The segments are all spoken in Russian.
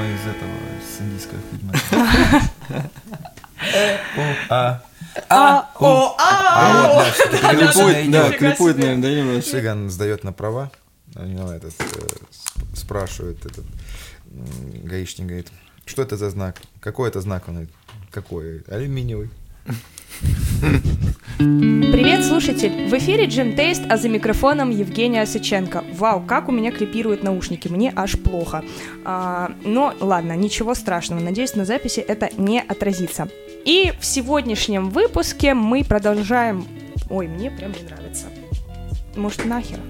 прямо из этого, с индийского фильма. А. А, о, А а, да. Клипует, наверное, да. Цыган сдает на права, этот, э, спрашивает этот гаишник, говорит, что это за знак? Какой это знак? Он говорит, какой? Алюминиевый. Привет, слушатель! В эфире Джим Тейст, а за микрофоном Евгения Сыченко. Вау, как у меня клипируют наушники, мне аж плохо. А, но ладно, ничего страшного, надеюсь, на записи это не отразится. И в сегодняшнем выпуске мы продолжаем... Ой, мне прям не нравится. Может, нахер?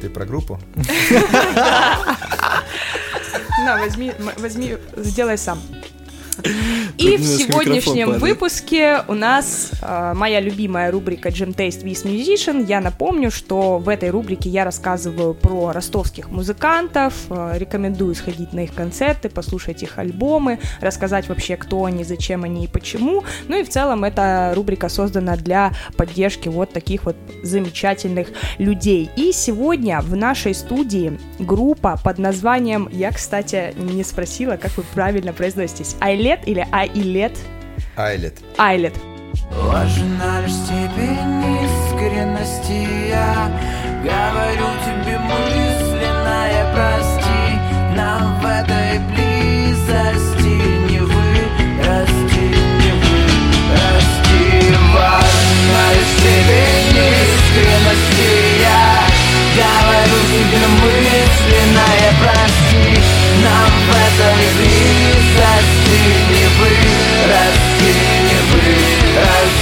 Ты про группу? На, возьми, возьми, сделай сам. И в сегодняшнем выпуске у нас э, моя любимая рубрика Gym Taste with Musician. Я напомню, что в этой рубрике я рассказываю про ростовских музыкантов, э, рекомендую сходить на их концерты, послушать их альбомы, рассказать вообще, кто они, зачем они и почему. Ну и в целом эта рубрика создана для поддержки вот таких вот замечательных людей. И сегодня в нашей студии группа под названием, я, кстати, не спросила, как вы правильно произноситесь, Айлет или Айлет? Айлет. Айлет. Важна лишь степень искренности Я говорю тебе мысленное прости Нам в этой близости не вырасти, не вырасти Важна лишь степень искренности Я говорю тебе мысленное прости Нам в этой близости не вырасти, не вырасти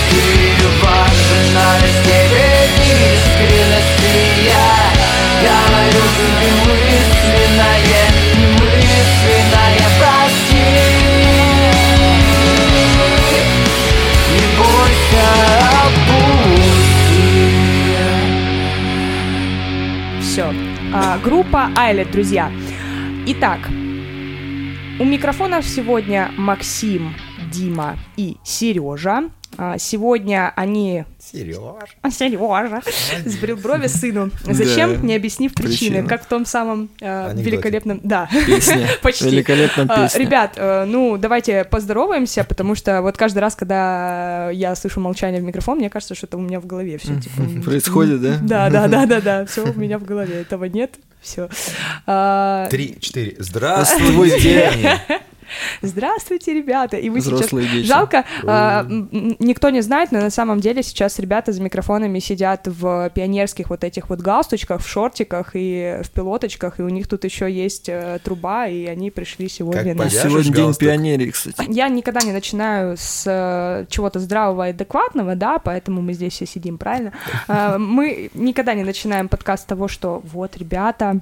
Важна степень искренности Я говорю тебе мысленное, немысленное прости Не бойся, опусти Все. группа Айлет, друзья. Итак, у микрофонов сегодня Максим, Дима и Сережа. Сегодня они Сереж. А, Сережа сбрил брови сыну. Зачем? Да. Не объяснив причины. Причину. Как в том самом э, великолепном... Да, Песня. почти. Великолепная А, песня. Ребят, э, ну давайте поздороваемся, потому что вот каждый раз, когда я слышу молчание в микрофон, мне кажется, что это у меня в голове все типа. Происходит, да? Да, да, да, да, да, все у меня в голове. Этого нет. Все. Три, четыре. Здравствуйте. Здравствуйте. Ребята! И вы сейчас Взрослые дети. Жалко, а, никто не знает, но на самом деле сейчас ребята за микрофонами сидят в пионерских вот этих вот галстучках, в шортиках и в пилоточках, и у них тут еще есть э, труба, и они пришли сегодня Как на... Сегодня день пионерии, кстати. Я никогда не начинаю с э, чего-то здравого и адекватного, да, поэтому мы здесь все сидим, правильно? А, Мы никогда не начинаем подкаст с того, что вот, ребята, а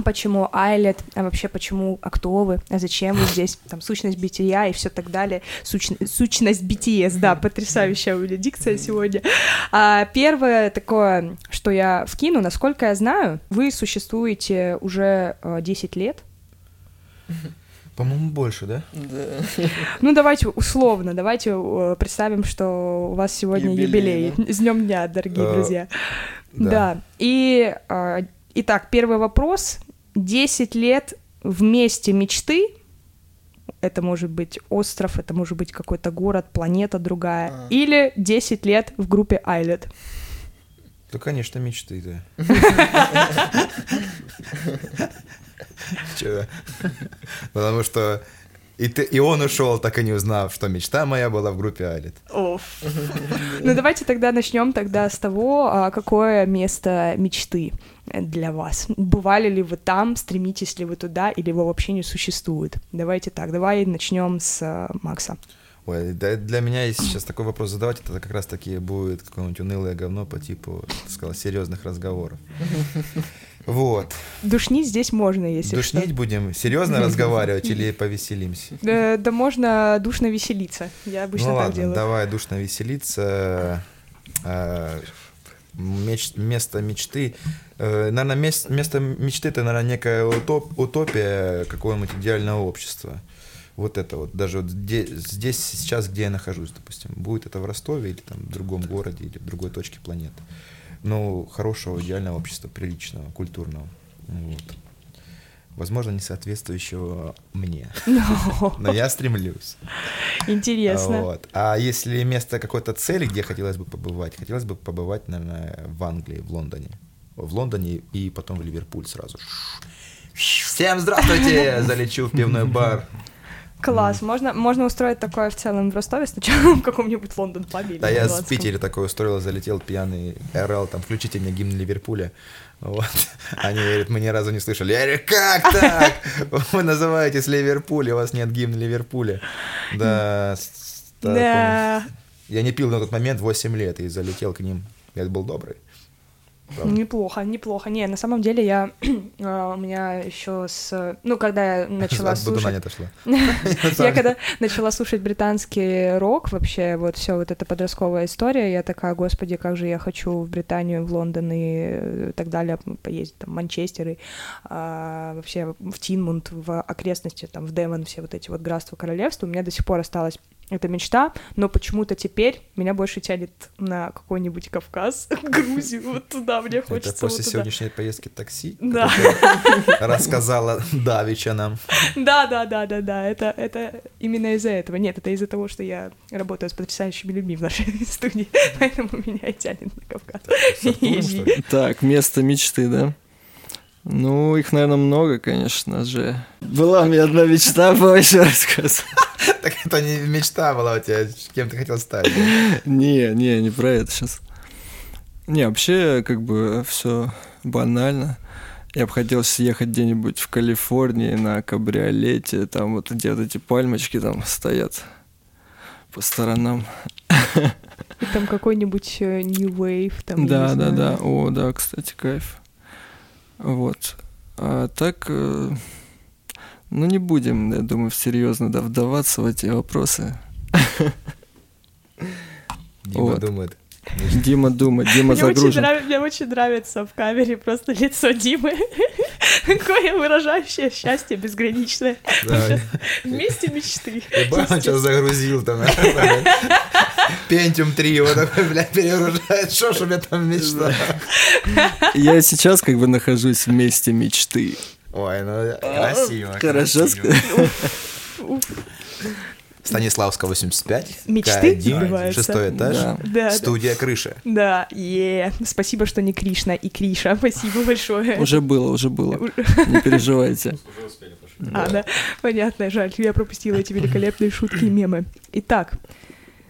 почему Айлет, а вообще почему, а кто вы, а зачем вы здесь, там, сущность бытия и все так далее, Сущ- сущность BTS, да, потрясающая у меня дикция сегодня. А первое такое, что я вкину, насколько я знаю, вы существуете уже э, 10 лет, По-моему, больше, да? Ну, давайте условно, давайте э, представим, что у вас сегодня юбилей. Юбилей, С днем дня, дорогие Э, друзья. да. Да. И, э, итак, первый вопрос. 10 лет вместе мечты. Это может быть остров, это может быть какой-то город, планета другая. А. Или 10 лет в группе Айлет. Ну, конечно, мечты, да. Потому что и, ты, и он ушел, так и не узнав, что мечта моя была в группе Алит. Ну, давайте тогда начнем тогда с того, а, какое место мечты для вас. Бывали ли вы там, стремитесь ли вы туда, или его вообще не существует? Давайте так, давай начнем с а, Макса. Ой, да, для меня, если сейчас такой вопрос задавать, это как раз таки будет какое-нибудь унылое говно по типу, так сказал, серьезных разговоров. Вот. Душнить здесь можно, если Душнить что. будем? Серьезно разговаривать или повеселимся? Да, да можно душно веселиться. Я обычно ну так ладно, делаю. давай душно веселиться. Меч- место мечты. Э, Наверное, мес- место мечты это, наверное, некая утоп- утопия какого-нибудь идеального общества. Вот это вот, даже вот где- здесь, сейчас, где я нахожусь, допустим, будет это в Ростове или там в другом городе или в другой точке планеты. Ну, хорошего, идеального общества, приличного, культурного. Вот. Возможно, не соответствующего мне. Ну, Но я стремлюсь. Интересно. Вот. А если место какой-то цели, где хотелось бы побывать, хотелось бы побывать, наверное, в Англии, в Лондоне. В Лондоне и потом в Ливерпуль сразу. Всем здравствуйте! Залечу в пивной бар. Класс. Можно, можно устроить такое в целом в Ростове сначала в каком-нибудь Лондон пабе. Да я в Питере такое устроил, залетел пьяный РЛ, там, включите мне гимн Ливерпуля. Вот. Они говорят, мы ни разу не слышали. Я говорю, как так? Вы называетесь Ливерпуль, у вас нет гимна Ливерпуля. Да. да. Я не пил на тот момент 8 лет и залетел к ним. Я был добрый. Правда. Неплохо, неплохо. Не, на самом деле я а, у меня еще с. Ну, когда я начала слушать. Я когда начала слушать британский рок, вообще, вот все вот эта подростковая история, я такая, господи, как же я хочу в Британию, в Лондон и э, так далее, поездить там Манчестер и а, вообще в Тинмунд, в окрестности, там, в Девон, все вот эти вот графства королевства. У меня до сих пор осталась эта мечта, но почему-то теперь меня больше тянет на какой-нибудь Кавказ, Грузию, вот туда мне Это хочется. после вот туда. сегодняшней поездки такси, Да. рассказала Давича нам. Да, да, да, да, да. Это, это именно из-за этого. Нет, это из-за того, что я работаю с потрясающими людьми в нашей студии, поэтому меня и тянет на Кавказ. Так, место мечты, да? Ну, их, наверное, много, конечно же. Была у меня одна мечта, по еще рассказывать. Так это не мечта была у тебя, кем ты хотел стать. Не, не, не про это сейчас. Не, вообще, как бы, все банально. Я бы хотел съехать где-нибудь в Калифорнии на кабриолете, там вот где вот эти пальмочки там стоят по сторонам. И там какой-нибудь э, New Wave, там, да, да, знаю. да. О, да, кстати, кайф. Вот. А так, э, ну не будем, я думаю, серьезно да, вдаваться в эти вопросы. Дима Вот. думает. Дима думает, Дима Мне очень, загружен. нрав- мне очень нравится в камере просто лицо Димы. Такое выражающее счастье безграничное. Вместе мечты. Он сейчас загрузил там. Пентиум 3, вот такой, бля, перегружает. Что ж у меня там мечта? Я сейчас как бы нахожусь в месте мечты. Ой, ну красиво. Хорошо Станиславская 85. Мечты К1, сбываются. Шестой этаж. Да. Да, да. Студия крыша. Да, е Спасибо, что не Кришна и Криша. Спасибо большое. Уже было, уже было. Не переживайте. А, да. Понятно, жаль. Я пропустила эти великолепные шутки и мемы. Итак,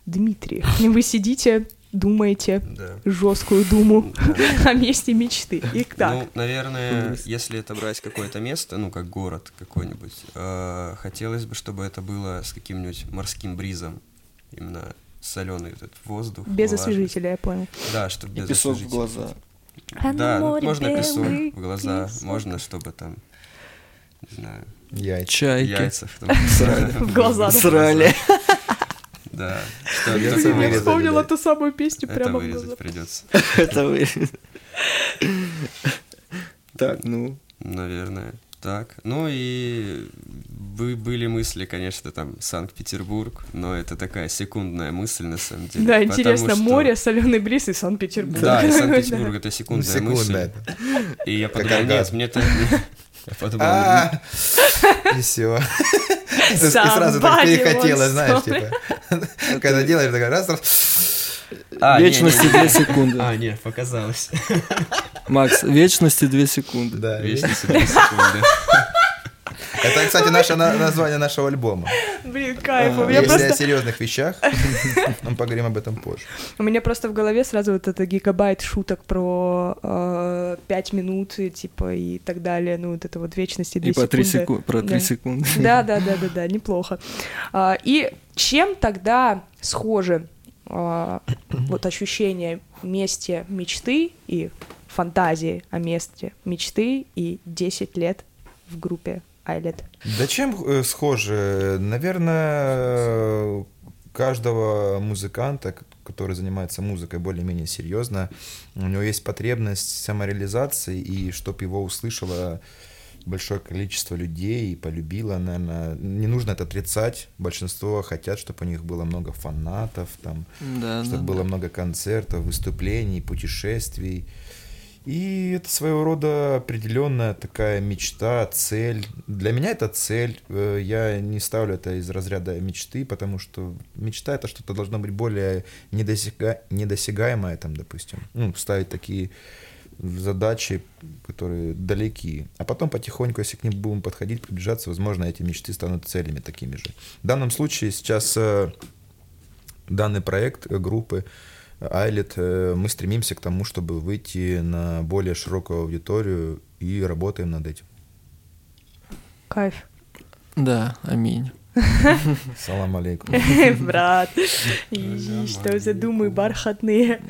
Дмитрий, вы сидите, думаете Да. жесткую думу о месте мечты. Итак, Ну, наверное, если это брать какое-то место, ну, как город какой-нибудь, э, хотелось бы, чтобы это было с каким-нибудь морским бризом. Именно соленый этот воздух. без влажность. освежителя, я понял. Да, чтобы И без песок в освежителя. глаза. А Да, ну, море можно песок в глаза, песок. можно, чтобы там, не знаю, Яйца. Чайки. яйца в том- В глаза, да. Срали. Да. Что? Я вырезали, вспомнила да. ту самую песню Это прямо в глаза. вырезать придется. Это вы. Так, ну. Наверное. Так. Ну и бы- были мысли, конечно, там Санкт-Петербург, но это такая секундная мысль на самом деле. Да, интересно, что- море, соленый бриз и Санкт-Петербург. Да, и Санкт-Петербург это секундная мысль. И я подумал, нет, мне это... Я подумал, А, И все. И сразу так wants знаешь, типа. Когда делаешь, такая раз, раз. а, Вечности две секунды. А, нет, показалось. Макс, вечности две секунды. Да. Вечность две секунды. Это, кстати, наше на- название нашего альбома. Блин, кайф. А, Если о просто... серьезных вещах, мы поговорим об этом позже. У меня просто в голове сразу вот это гигабайт шуток про э, пять минут, типа, и так далее. Ну, вот это вот вечности две И по три секунды. Про Да. три секунды. Да, да, да, да, да, неплохо. А, И чем тогда схожи а, вот ощущения месте мечты и фантазии о месте мечты и 10 лет в группе Айлет? Да чем э, схожи? Наверное, каждого музыканта, который занимается музыкой более-менее серьезно, у него есть потребность самореализации, и чтобы его услышало большое количество людей и полюбило, наверное, не нужно это отрицать. Большинство хотят, чтобы у них было много фанатов, там, Да, чтобы да, было да. много концертов, выступлений, путешествий. И это своего рода определенная такая мечта, цель. Для меня это цель. Э, Я не ставлю это из разряда мечты, потому что мечта это что-то должно быть более недосяга... недосягаемое, там, допустим. Ну, ставить такие задачи, которые далеки. А потом потихоньку, если к ним будем подходить, приближаться, возможно, эти мечты станут целями такими же. В данном случае сейчас э, данный проект э, группы Айлет, э, мы стремимся к тому, чтобы выйти на более широкую аудиторию и работаем над этим. Кайф. Да, аминь. Салам алейкум. Брат, что за думы бархатные.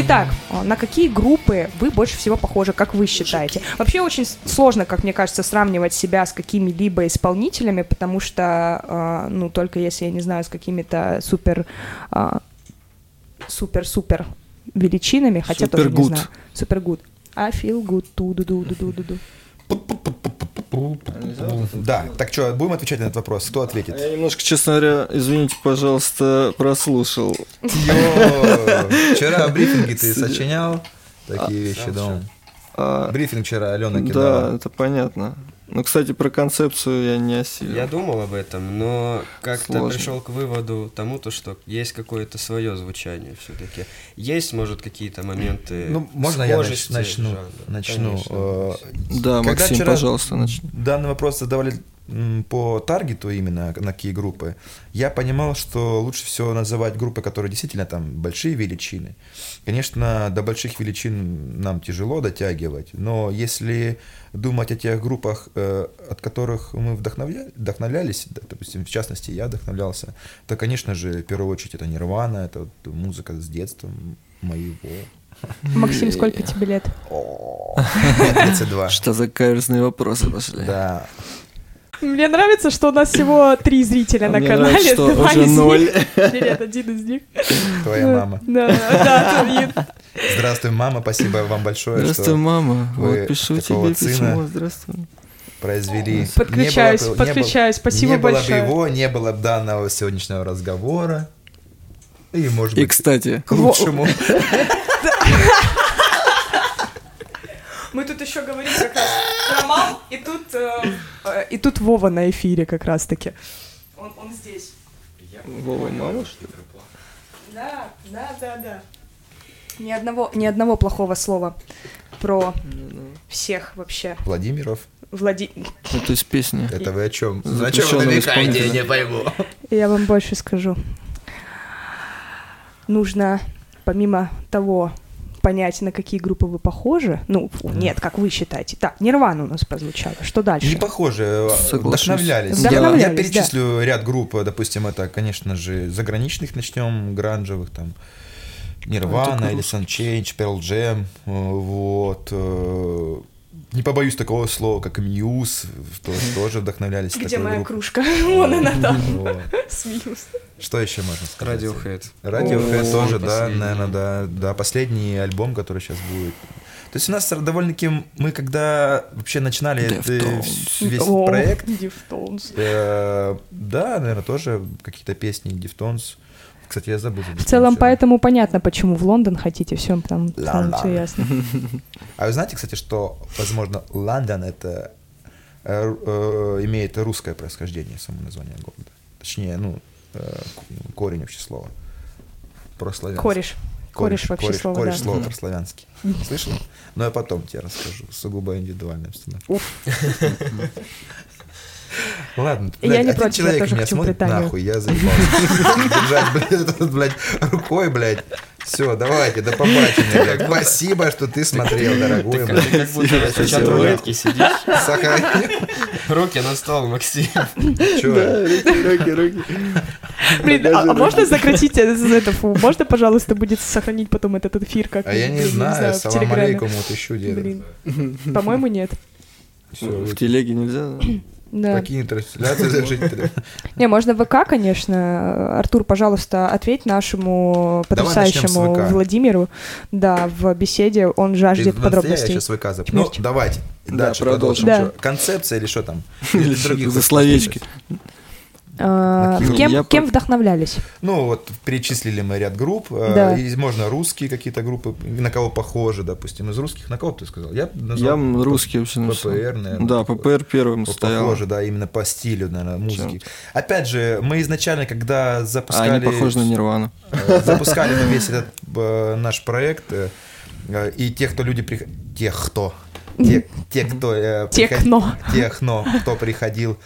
Итак, а, на какие группы вы больше всего похожи, как вы считаете? Вообще очень сложно, как мне кажется, сравнивать себя с какими-либо исполнителями, потому что, а, ну, только если я не знаю, с какими-то супер, а, супер-супер величинами, хотя тоже не Super good. знаю. Super good. I feel good. ту Да, так что, будем отвечать на этот вопрос? Кто ответит? Я немножко, честно говоря, извините, пожалуйста, прослушал. Вчера брифинги ты сочинял такие вещи, да? А, Брифинг вчера Алена да, кидала. это понятно. Ну, кстати, про концепцию я не осилил. Я думал об этом, но как-то пришел к выводу тому, то, что есть какое-то свое звучание все-таки. Есть, может, какие-то моменты. Ну, можно я нач- схожести начну? жанра? Начну. Конечно. Э, Да, Когда Максим, вчера пожалуйста, начни. Данный вопрос задавали по таргету именно, на какие группы. Я понимал, что лучше всего называть группы, которые действительно там большие величины. Конечно, до больших величин нам тяжело дотягивать, но если думать о тех группах, э, от которых мы вдохновля- вдохновлялись, да, допустим, в частности, я вдохновлялся, то, конечно же, в первую очередь это Нирвана, это вот музыка с детства моего. Максим, сколько тебе лет? Мне 32. Что за каверзные вопросы пошли? Да. Мне нравится, что у нас всего три зрителя А на мне канале. нравится, что Два уже из них- ноль. Нет, один из них. Твоя мама. Да, да. Здравствуй, мама, спасибо вам большое, Здравствуй, что мама. вы Вот пишу тебе письмо. Здравствуй. произвели. Подключаюсь, Не было бы- не подключаюсь. было- Спасибо не большое. было бы его, не было бы данного сегодняшнего разговора. И, может И, быть, кстати, к лучшему. Мы тут еще говорим как раз про мам, и тут, э, э, и тут Вова на эфире как раз-таки. Он, он здесь. Вова, мама, что ли? Да, да, да, да. Ни одного, ни одного плохого слова про всех вообще. Владимиров, Влади... Это из песни. это вы о чем? Запрещенного чем вы намекаете, исполнителя. не пойму. Я вам больше скажу. Нужно, помимо того, понять, на какие группы вы похожи. Ну, фу, нет, как вы считаете. Так, Нирвана у нас прозвучала. Что дальше? Не похоже, Соглашусь. вдохновлялись. Да. Я- Я, Вдохновлялись, перечислю ряд групп, допустим, это, конечно же, заграничных начнем, гранжевых, там, Нирвана, или Sunchange, Pearl Jam, э, вот. Э, Не побоюсь такого слова, как Muse, то- тоже вдохновлялись. Где моя группой. кружка? Вон она там. Вот. Смеюсь. Что еще можно сказать? Radiohead. Radiohead тоже, да, наверное, да, да, последний альбом, который сейчас будет. То есть у нас довольно-таки, мы когда вообще начинали Deftones. весь проект, Deftones. э, да, наверное, тоже какие-то песни Deftones. Кстати, я забыл. В целом, поэтому понятно, почему в Лондон хотите, все там, Лондон. все ясно. А вы знаете, кстати, что, возможно, Лондон это э, э, имеет русское происхождение, само название города. Точнее, ну, э, корень вообще слова. Прославянский. Кореш. Кореш вообще кореш, слово, кореш да. слово прославянский. Слышал? Но я потом тебе расскажу. Сугубо индивидуальная обстановка. Ладно, Я блядь, не один против, я человек тоже меня хочу смотрит, Британию. нахуй, я заебался. Держать, блядь, рукой, блядь. Все, давайте, до побачення. блядь. Спасибо, что ты смотрел, дорогой. Ты блядь. как будто в Спасибо. чат-рулетке сидишь. Сохрани. Руки на стол, Максим. Чё? Руки, руки. Блин, а, а можно сократить это, это, фу, можно, пожалуйста, будет сохранить потом этот эфир как А я не знаю, салам алейкум, вот еще деда. Блин, по-моему, нет. Все, В телеге нельзя? да? Да. Какие трансляции зажить? Не, можно ВК, конечно. Артур, пожалуйста, ответь нашему потрясающему. Владимиру. Да, в беседе он жаждет Я подробностей. сейчас ВК Ну, давайте. Да, Дальше продолжим. Концепция или что там? Или других за словечки? А, кем, Я кем вдохновлялись? Ну, вот перечислили мы ряд групп. э, Да. И можно русские какие-то группы, на кого похожи, допустим, из русских. На кого ты сказал? Я Я назвал м, русский вообще написал. ППР, наверное. Да, ППР первым По- стоял. Похоже, да, именно по стилю, наверное, музыки. Опять же, мы изначально, когда А запускали... они похожи на Нирвану. Э, запускали мы весь этот э, наш проект, и те, кто люди тех, кто те, те, кто э, приход- Техно. техно, кто приходил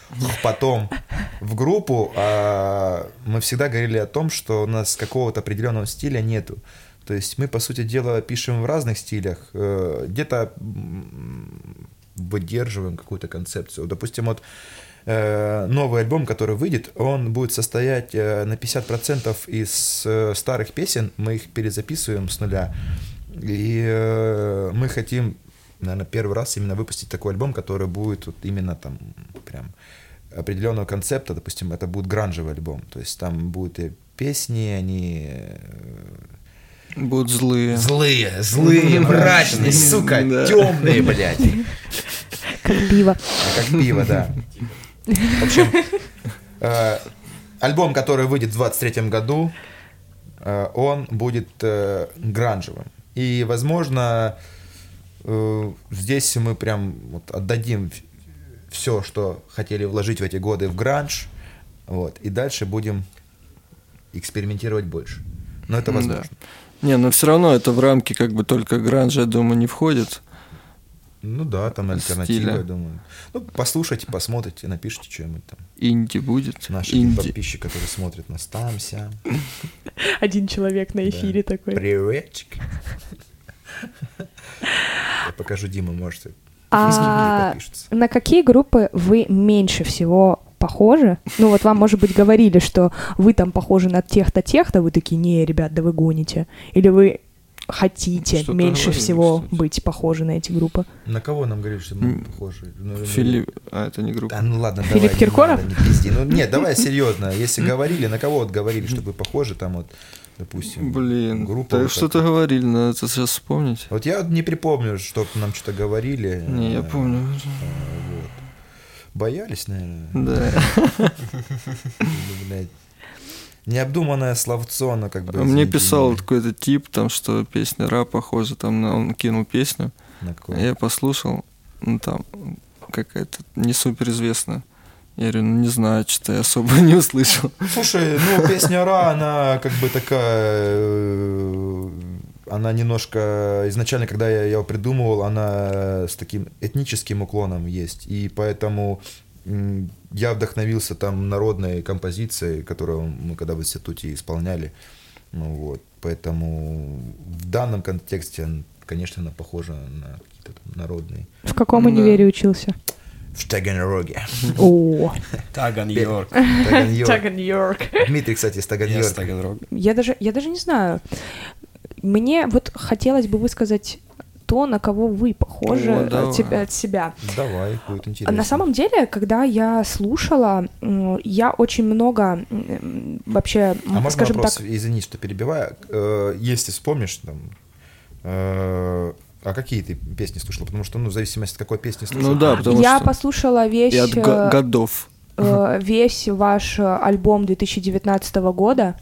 потом в группу, а, мы всегда говорили о том, что у нас какого-то определенного стиля нету. То есть мы, по сути дела, пишем в разных стилях, э, где-то выдерживаем какую-то концепцию. Допустим, вот э, новый альбом, который выйдет, он будет состоять э, на 50% из э, старых песен, мы их перезаписываем с нуля. И э, мы хотим, наверное, первый раз именно выпустить такой альбом, который будет вот именно там прям определенного концепта, допустим, это будет гранжевый альбом, то есть там будут и песни, они э, Будут злые. злые, злые, мрачные, сука, Да. темные, блядь. Как пиво. А как пиво, да. В общем, э, альбом, который выйдет в 23 году, э, он будет э, гранжевым. И, возможно, э, здесь мы прям вот отдадим все, что хотели вложить в эти годы в гранж, вот, и дальше будем экспериментировать больше. Но это Да. возможно. Не, но все равно это в рамки как бы только гранжа, я думаю, не входит. Ну да, там альтернатива, Стиля. я думаю. Ну, послушайте, посмотрите, напишите что-нибудь там. Инди будет. Наши Инди. подписчики, которые смотрят нас там, сям. Один человек на эфире такой. Приветик. Я покажу Диму, может, А подпишется. на какие группы вы меньше всего похожи? Ну вот вам, может быть, говорили, что вы там похожи на тех-то, тех-то, вы такие, не, ребят, да вы гоните. Или вы хотите Что-то меньше говорили, всего кстати. быть похожи на эти группы? На кого нам говорили, что мы похожи? Ну, ну, Филипп, а это не группа. Да, ну ладно, Филипп давай, не Киркоров? надо, не пизди. Ну, нет, давай серьезно. Если говорили, на кого вот говорили, что вы похожи, там вот, допустим, Блин, группа. вот что-то говорили, надо это сейчас вспомнить. Вот я не припомню, что нам что-то говорили. Не, я помню. э, вот. Боялись, наверное. Да. Необдуманное словцо, оно как бы... А Мне писал какой-то тип, там, что песня ра похожа, там он кинул песню, а я послушал, ну там какая-то не супер известная. Я говорю, ну не знаю, что-то я особо не услышал. Слушай, ну песня Ра, она как бы такая, э, она немножко изначально, когда я ее придумывал, она с таким этническим уклоном есть, и поэтому я вдохновился там народной композицией, которую мы когда в институте исполняли, ну вот, поэтому в данном контексте, конечно, она похожа на какие-то там народные. В каком Да. универе учился? В Таганроге. О, Таганьорк. Таганьорк. Таганьорк. Дмитрий, кстати, из Таганьорка. Таганрога. Я даже, я даже не знаю. Мне вот хотелось бы высказать то, на кого вы похожи О, от, себя, от себя. Давай, будет А интересно. На самом деле, когда я слушала, я очень много вообще, А можно скажем вопрос, так, извини, что перебиваю. Э, Если вспомнишь, там, э, а какие ты песни слушала? Потому что, ну, в зависимости от какой песни слушала. Ну да, потому я что послушала весь, и от э, го- годов. э, весь ваш э, альбом 2019 года.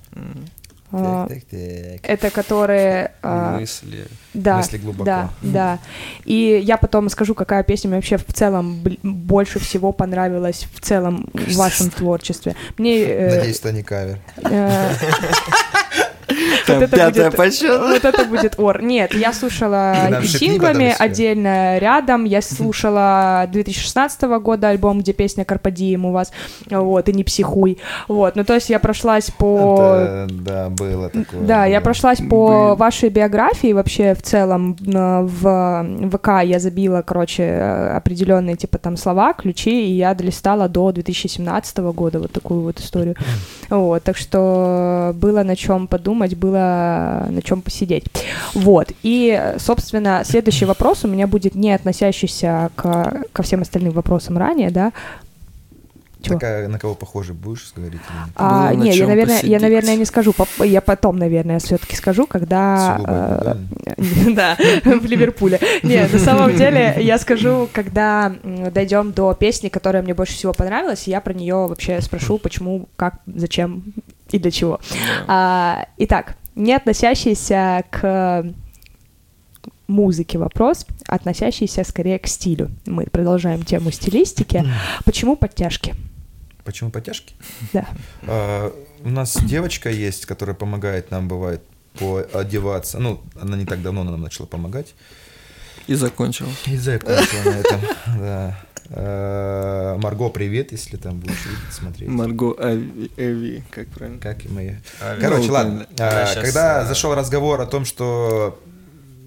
А, Так, так, так. Это которые... Мысли. Да, Мысли глубоко. да, да. И я потом скажу, какая песня мне вообще в целом больше всего понравилась в целом в вашем творчестве. Мне... э, Надеюсь, это не кавер. Там это пятая будет- по счету. Вот это будет ор. Нет, я слушала синглами отдельно рядом. Я слушала 2016 года альбом, где песня Карпадием у вас. Вот, и не психуй. Вот, ну то есть я прошлась по... Да, было такое. Да, я прошлась по вашей биографии вообще в целом в ВК я забила, короче, определенные типа там слова, ключи, и я долистала до 2017 года вот такую вот историю. Вот, так что было на чем подумать, было на чем посидеть. Вот, и, собственно, следующий вопрос у меня будет не относящийся к, ко всем остальным вопросам ранее, да, Чего? Такая, на кого похоже будешь говорить? или нет? А, Было на не, я, наверное, я, посидеть. наверное, не скажу. Я потом, наверное, все-таки скажу, когда... Э, Да, в Ливерпуле. Нет, на самом деле я скажу, когда дойдем до песни, которая мне больше всего понравилась, и я про нее вообще спрошу, почему, как, зачем и для чего. А, Итак, не относящийся к музыке вопрос, относящийся скорее к стилю. Мы продолжаем тему стилистики. Почему подтяжки? Почему подтяжки? Да. А, у нас девочка есть, которая помогает нам, бывает, одеваться. Ну, она не так давно нам начала помогать. И закончил. И закончила на этом. Да. А, Марго, привет, если там будешь видеть, смотреть. Марго Ави, Эви, как правильно? Как и мои. Короче, ну, ладно. А, Когда зашел разговор о том, что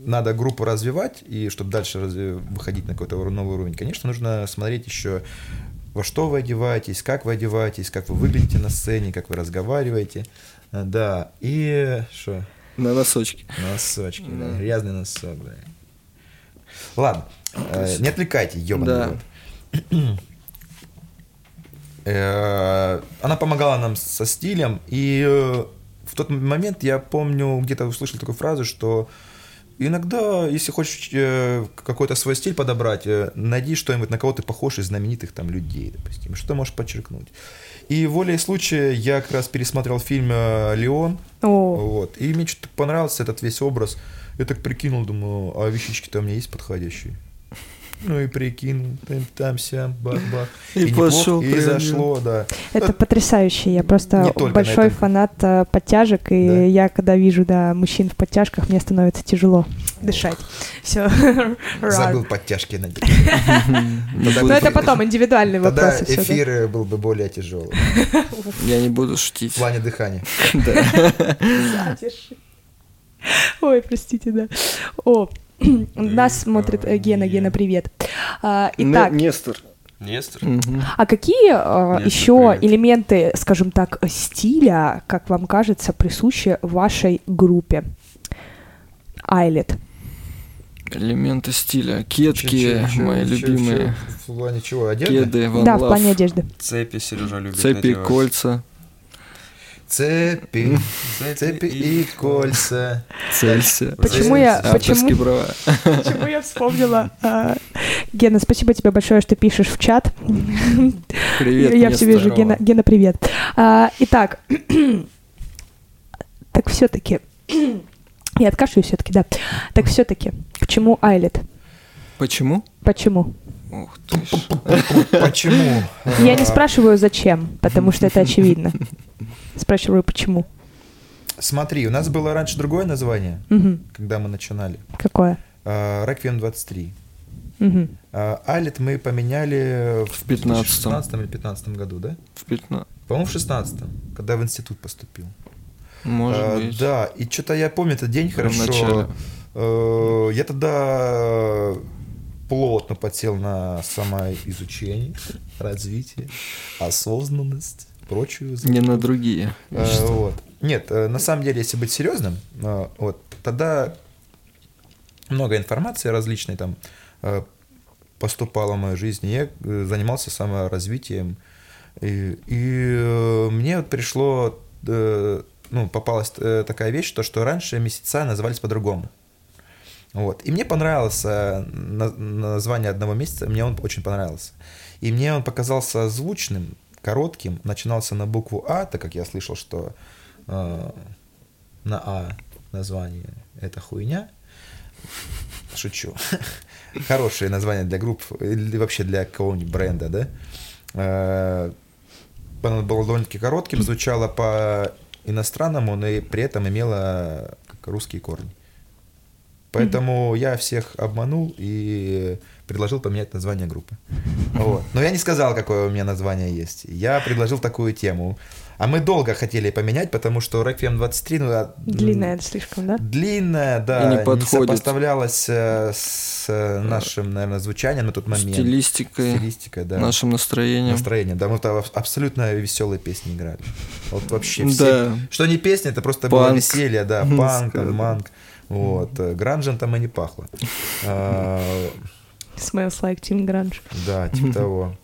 надо группу развивать, и чтобы дальше разве- выходить на какой-то новый уровень, конечно, нужно смотреть еще, во что вы одеваетесь, как вы одеваетесь, как вы выглядите на сцене, как вы разговариваете. А, Да, и что? На носочки. Носочки, да, Да. грязный носок, да. Ладно, э, не отвлекайте, ёбаный Да. Э, Она помогала нам со стилем, и э, в тот момент я помню, где-то услышал такую фразу, что иногда, если хочешь э, какой-то свой стиль подобрать, э, найди что-нибудь, на кого ты похож из знаменитых там людей, допустим, что можешь подчеркнуть. И волей случая я как раз пересмотрел фильм э, «Леон», О, вот. И мне что-то понравился этот весь образ. Я так прикинул, думаю, а вещички-то у меня есть подходящие. Ну и прикинул, там, там сям, бах-бах. И неплохо, пошел И приобрел. зашло, да. Это потрясающе. Я просто большой фанат э, подтяжек, и Да. я когда вижу, да, мужчин в подтяжках, мне становится тяжело дышать. Все. Забыл подтяжки надеть. Но буду- это потом индивидуальные Тогда вопросы. всё, да. эфир э, был бы более тяжелый. Я не буду В шутить. плане дыхания. Ой, простите, да. О, нас смотрит э, Гена. Гена, привет. А, Итак, Не- Нестор. Нестор? А какие э, еще привет. элементы, скажем так, стиля, как вам кажется, присущи вашей группе? Айлет. Элементы стиля. Кетки, Чё- чё- мои чё- любимые. чё? В плане чего? Одежда? Кеды, One Да, в плане одежды. Цепи Сережа любит Цепи, надевать. кольца. Цепи, цепи и кольца. Целься. Почему я- почему-. Почему я вспомнила? а, Гена, спасибо тебе большое, что пишешь в чат. Привет, Я все вижу. Гена, Гена, привет. А, Итак, так все-таки... Я откашляю все-таки, да. Так все-таки, почему Айлет? Почему? Почему? Ух ты ж. Почему? Я не спрашиваю, зачем, потому что это очевидно. Спрашиваю, почему. Смотри, у нас было раньше другое название, когда мы начинали. Какое? Реквием 23. Мгм. А, Алит мы поменяли в, В 15-м. 16 или 15 году, да? В пятна. По-моему, в 16 когда в институт поступил. Может А, быть. Да, и что-то я помню этот день в хорошо. начале. Э, Я тогда плотно подсел на самоизучение, развитие, осознанность, прочую. Не на другие. Э, вот. Нет, э, на самом деле, если быть серьезным, э, вот, тогда много информации различной там э, поступало в мою жизнь, я занимался саморазвитием. И, и, мне вот пришло, ну, попалась такая вещь, то, что раньше месяца назывались по-другому. Вот. И мне понравилось э, на- название одного месяца, мне он очень понравился. И мне он показался звучным, коротким, начинался на букву А, так как я слышал, что э, на А название это хуйня. Шучу. Хорошее название для групп или вообще для какого-нибудь бренда, да? Э, Оно было довольно-таки коротким, звучало по иностранному, но и при этом имело как русские корни. Поэтому я всех обманул и предложил поменять название группы. Вот. Но я не сказал, какое у меня название есть. Я предложил такую тему. А мы долго хотели поменять, потому что Requiem 23, ну, а, Длинная слишком, да? длинная, да, И не не, подходит. сопоставлялась э, с э, нашим, наверное, звучанием на тот момент. Стилистикой, Стилистикой, да. нашим настроением. Настроение, да, мы там аб- абсолютно веселые песни играли. Вот вообще все. Да. Что не песня, это просто было Панк. веселье, да, панк, манк. Вот. Гранжем там и не пахло. А, Smells like Teen Grunge. Да, типа того.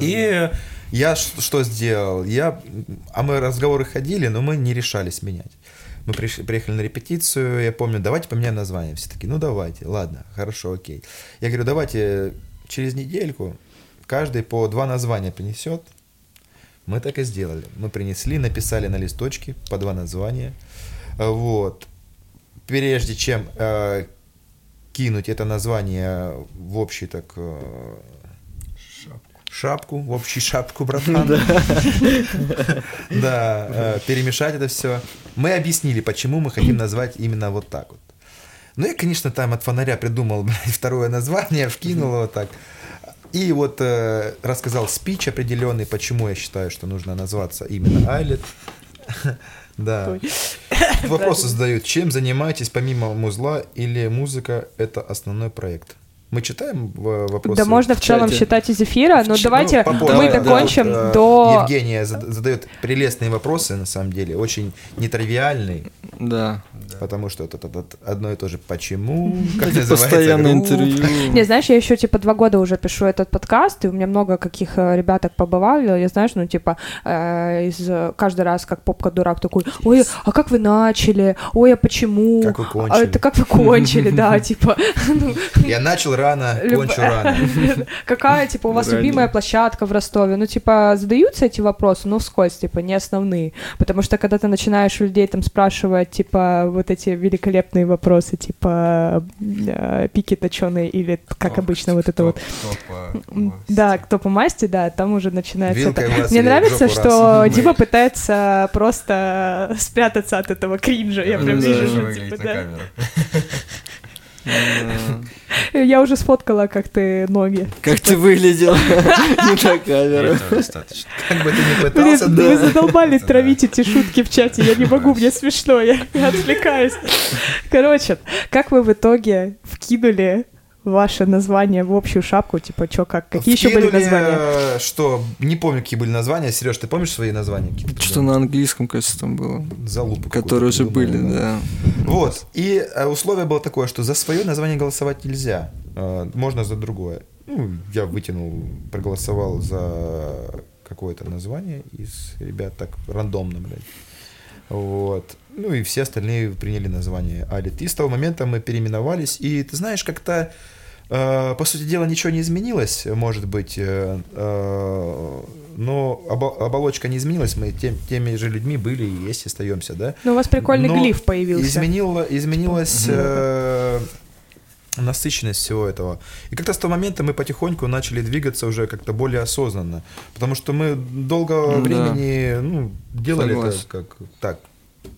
И я что сделал? Я, а мы разговоры ходили, но мы не решались менять. Мы приш- приехали на репетицию, я помню, давайте поменяем название. Все таки ну давайте, ладно, хорошо, окей. Я говорю, давайте через недельку каждый по два названия принесет. Мы так и сделали. Мы принесли, написали на листочке по два названия. Вот. Прежде чем э, кинуть это название в общий так э, шапку, в общую шапку, братан. Да, э, перемешать это все. Мы объяснили, почему мы хотим назвать именно вот так вот. Ну, я, конечно, там от фонаря придумал блядь, второе название, вкинул его так. И вот э, рассказал спич определенный, почему я считаю, что нужно назваться именно Айлет. Да. Вопросы задают. Чем занимаетесь помимо музла или музыка это основной проект? Мы читаем в- вопросы? Да можно в целом чате. считать из эфира, но Ч- давайте ну, попозже, мы да. докончим э, до... Евгения зад- задает прелестные вопросы, на самом деле, очень нетривиальные, Да. потому что это, это- это одно и то же «почему?», как постоянные группа. интервью. Не, знаешь, я еще типа два года уже пишу этот подкаст, и у меня много каких э, ребяток побывали, я знаешь, ну типа э, из э, каждый раз как попка дурак такой, ой, а как вы начали, ой, а почему, Как вы а кончили?» это как вы кончили, да, типа, ну, Я начал рано, Люб- кончу рано. какая типа у вас любимая площадка в Ростове, ну типа задаются эти вопросы, но вскользь, типа не основные, потому что когда ты начинаешь у людей там спрашивать типа вот эти великолепные вопросы, типа э, пики точеные или как обычно вот это вот. Да, кто по масти, да, там уже начинается Мне нравится, что. Дима пытается просто спрятаться от этого кринжа. Я прям вижу, типа, да. Да. Я уже сфоткала, как ты ноги. Как ты выглядел не на камеру. Достаточно. Как бы ты ни Блин, пытался, вы да. задолбали травить эти шутки в чате. Я не могу, мне смешно, я я отвлекаюсь. Короче, как вы в итоге вкинули ваше название в общую шапку? Типа, что, как? Какие еще были Вкинули, названия? э, Что, не помню, какие были названия. Сереж, ты помнишь свои названия? какие-то? Что на английском, кажется, там было. Залупу Которые уже были, придумал, да. Вот. И э, условие было такое, что за свое название голосовать нельзя. Э, Можно за другое. Ну, я вытянул, проголосовал за какое-то название из ребят так рандомно, блядь. Вот. Ну и все остальные приняли название Алит. И с того момента мы переименовались. И ты знаешь, как-то по сути дела ничего не изменилось, может быть, э, э, но обо- оболочка не изменилась, мы тем- теми же людьми были и есть, остаемся, да? Ну, у вас прикольный Но глиф появился. Изменила, изменилась э, насыщенность всего этого. И как-то с того момента мы потихоньку начали двигаться уже как-то более осознанно. Потому что мы долго Да. времени ну, делали Согласен. это как так,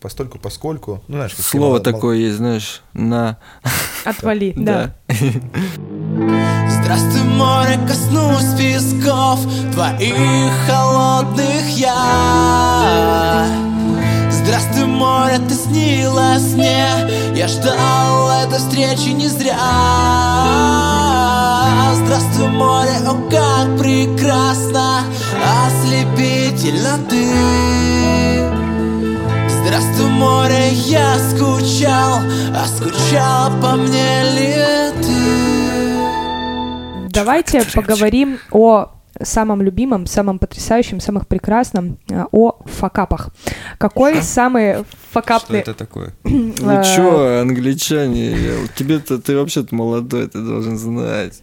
постольку, поскольку. Ну, знаешь, как Слово мало- такое есть, знаешь, на... Отвали, да. Здравствуй, море, коснусь песков Твоих холодных я. Здравствуй, море, ты снилась мне Я ждал этой встречи не зря. Здравствуй, море, о, как прекрасно Ослепительно ты Здравствуй, море, я скучал А скучал по мне ли ты? Давайте поговорим о самом любимом, самом потрясающем, самом прекрасном, э, о факапах. Какой самый Что факапный... это такое? Ну э, чё, англичане, тебе-то, ты вообще-то молодой, ты должен знать.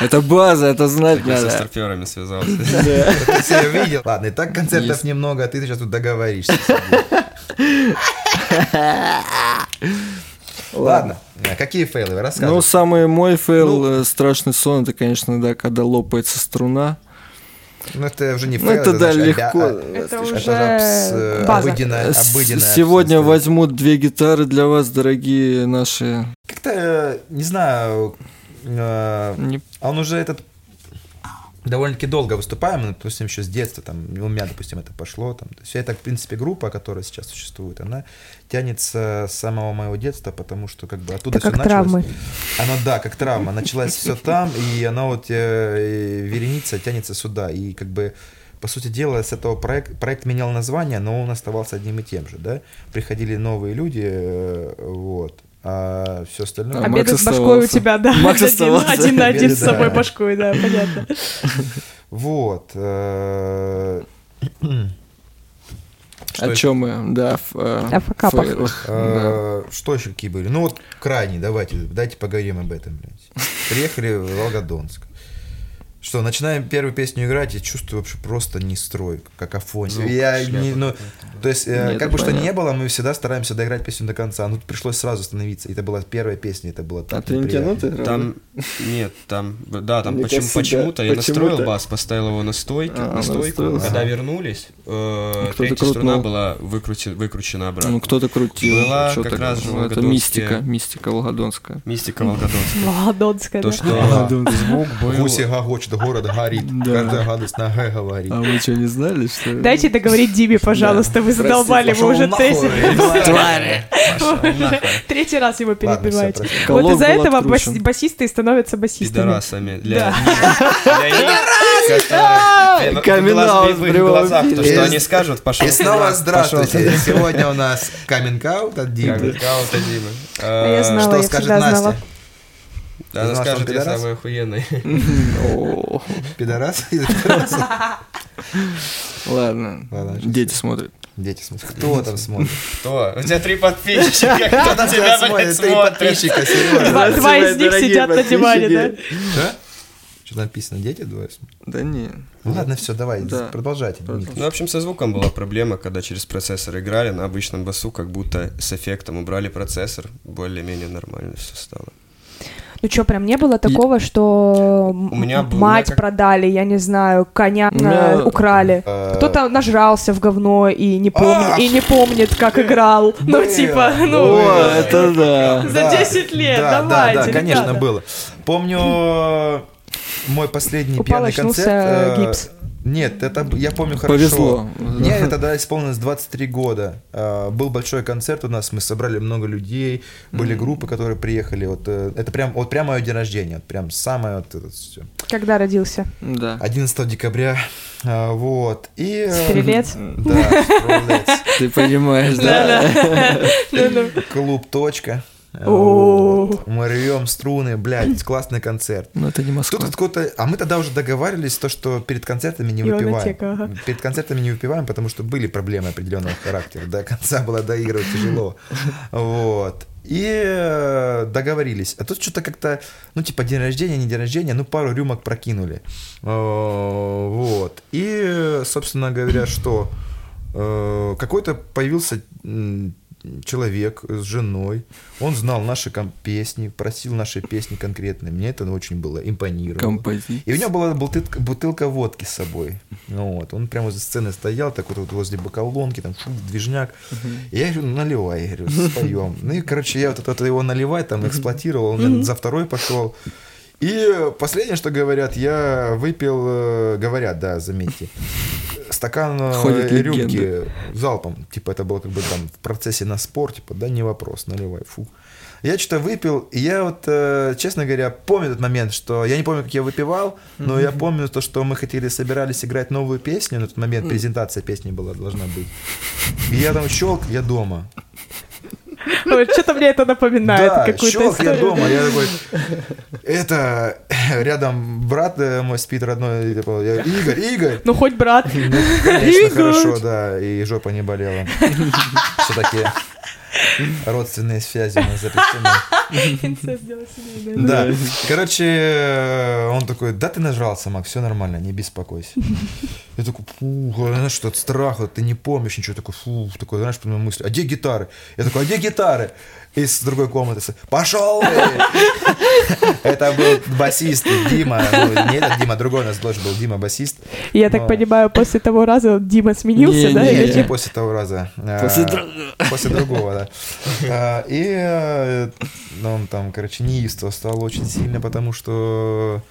Это база, это знать Я со надо. старперами связался. Ты видел? Ладно, и так концертов немного, а ты сейчас тут договоришься. Ладно, а какие фейлы? Ну, Рассказывай. самый мой фейл, э, страшный сон, это, конечно, да, когда лопается струна. Ну, это уже не Ну, фейл, это, да, значит, легко. а- Это это уже же абс- э, база. обыденная, обыденная Сегодня возьмут две гитары для вас, дорогие наши. Как-то, э, не знаю, э, Не- а он уже этот довольно-таки долго выступаем, ну, допустим, еще с детства, там, у меня, допустим, это пошло, там, то есть это, в принципе, группа, которая сейчас существует, она тянется с самого моего детства, потому что, как бы, оттуда Это всё как началось. травмы. Оно, да, как травма, началась все там, и она вот, э, вереница тянется сюда, и, как бы, по сути дела, с этого проект, проект менял название, но он оставался одним и тем же, да, приходили новые люди, э, вот, а все остальное... А Обеды Макс с башкой у тебя, да. Макс один, оставался. один на один с собой да. башкой, да, понятно. Вот. э, Что О это? чем мы? Да, в, э, О факапах. фейлах, да. э, Что еще какие были? Ну вот крайний, давайте, дайте поговорим об этом, блядь. Приехали в Волгодонск. Что, начинаем первую песню играть, и чувствую вообще просто не строй, какофонию. Звук, Я не, ну, то есть, э, Нет, как это бы что ни понятно. было, мы всегда стараемся доиграть песню до конца. Ну, пришлось сразу остановиться. Это была первая песня, это было А так ты не тянутый? Там, нет, там, да, там почему, кажется, почему-то да, я настроил почему-то. бас, поставил его на стойке, А, на стойку, настроил. когда Ага. вернулись, э, Кто-то третья струна крутнул. была выкрути- выкручена обратно. Ну, кто-то крутил. Была чё как раз же ну, Это волгодонские- мистика, мистика волгодонская. Мистика Волгодонская. Волгодонская, То, да. что звук был... Гуси гогочут, город горит, Да. каждая гадость на Г говорит. А вы что, не знали, что ли? Дайте договорить Диме, пожалуйста, вы задолбали, вы уже тезис. Твари! Третий раз его перебиваете. Вот из-за этого басисты становятся басистами. Пидорасами. Них, которые- Каминг-аут в их глазах, то, что они скажут, пошел И снова здравствуйте. Сегодня у нас каминг-аут от Димы. Каминг-аут от Димы. Я Э, знала, Что я скажет всегда знала. Настя? Да, Она знала, скажет, я самый охуенный. Пидорас? Ладно, дети смотрят. Дети смотрят. Кто там смотрит? Кто? У тебя три подписчика, кто на тебя, блядь, Три смотрит? подписчика. Два, два из них сидят на диване, да? Что? Написано? Дети двое? смотрят? Да не. Ну ладно, все, давай, Да. продолжайте. Ну, в общем, со звуком была проблема, когда через процессор играли, на обычном басу как будто с эффектом убрали процессор, более-менее нормально все стало. Ну что, прям не было такого, что У меня мать у меня как- продали, я не знаю, коня меня- э, украли. Э, Кто-то нажрался в говно и не помнит, Ах! и не помнит, как играл. Ну, типа, О, ну, это да. за Да, 10 лет, да, давайте, Да, да, конечно, было. Помню мой последний Упал, пьяный концерт. э, гипс. Нет, это я помню хорошо. Повезло. Мне тогда исполнилось 23 года. Э, Был большой концерт у нас, мы собрали много людей, были группы, которые приехали. Вот э, это прям, вот прям мое день рождения, вот прям самое вот это все. Когда родился? Да. 11 декабря, э, вот. И... э, Стрелец? Да, стрелец. Ты понимаешь, да? Ну-ну. Клуб «Точка». Э, вот. Мы рвем струны, блядь, классный концерт. Но это не Москва. Тут какой-то... А мы тогда уже договорились, то, что перед концертами не выпиваем. ага. Перед концертами не выпиваем, потому что были проблемы определенного характера. До конца было доигрывать тяжело. Вот. И э, договорились. А тут что-то как-то, ну, типа, день рождения, не день рождения, ну, пару рюмок прокинули. Э, Вот. И, собственно говоря, что какой-то появился человек с женой, он знал наши песни, просил наши песни конкретные. Мне это очень было импонировало. Композиция. И у него была бутылка, бутылка водки с собой. Ну, вот. Он прямо за сценой стоял, так вот, вот возле бокалонки, там шум, движняк. И я говорю, наливай, я говорю, споем. Ну и, короче, я вот это, его наливать там эксплуатировал, он за второй пошел. И последнее, что говорят, я выпил, э, говорят, да, заметьте, стакан э, Ходят рюмки легенды. залпом. Типа это было как бы там в процессе на спор, типа, да, не вопрос, наливай, фу. Я что-то выпил, и я вот, э, честно говоря, помню этот момент, что я не помню, как я выпивал, но я помню то, что мы хотели, собирались играть новую песню, на тот момент презентация песни была, должна быть. И я там щелк, я дома. Что-то мне это напоминает да, щелк, я дома, я такой, это, рядом брат э, мой спит родной, типа, я, Игорь, Игорь, Ну, хоть брат. Конечно, Игорь. хорошо, да, и жопа не болела. Все-таки родственные связи у нас запрещены. Да. Короче, он такой, да ты нажрался, Мак, все нормально, не беспокойся. Я такой, фу, знаешь, что от страха, ты не помнишь ничего, такой, фу, такой, знаешь, по мысли, а где гитары? Я такой, а где гитары? Из другой комнаты, пошел! Это был басист Дима, ну, не этот Дима, другой у нас тоже был Дима басист. Я так понимаю, после того раза Дима сменился, да? не, или Не, после того раза. А, После другого. После другого, да. А, И э, ну, он там, короче, неистовствовал очень сильно, потому что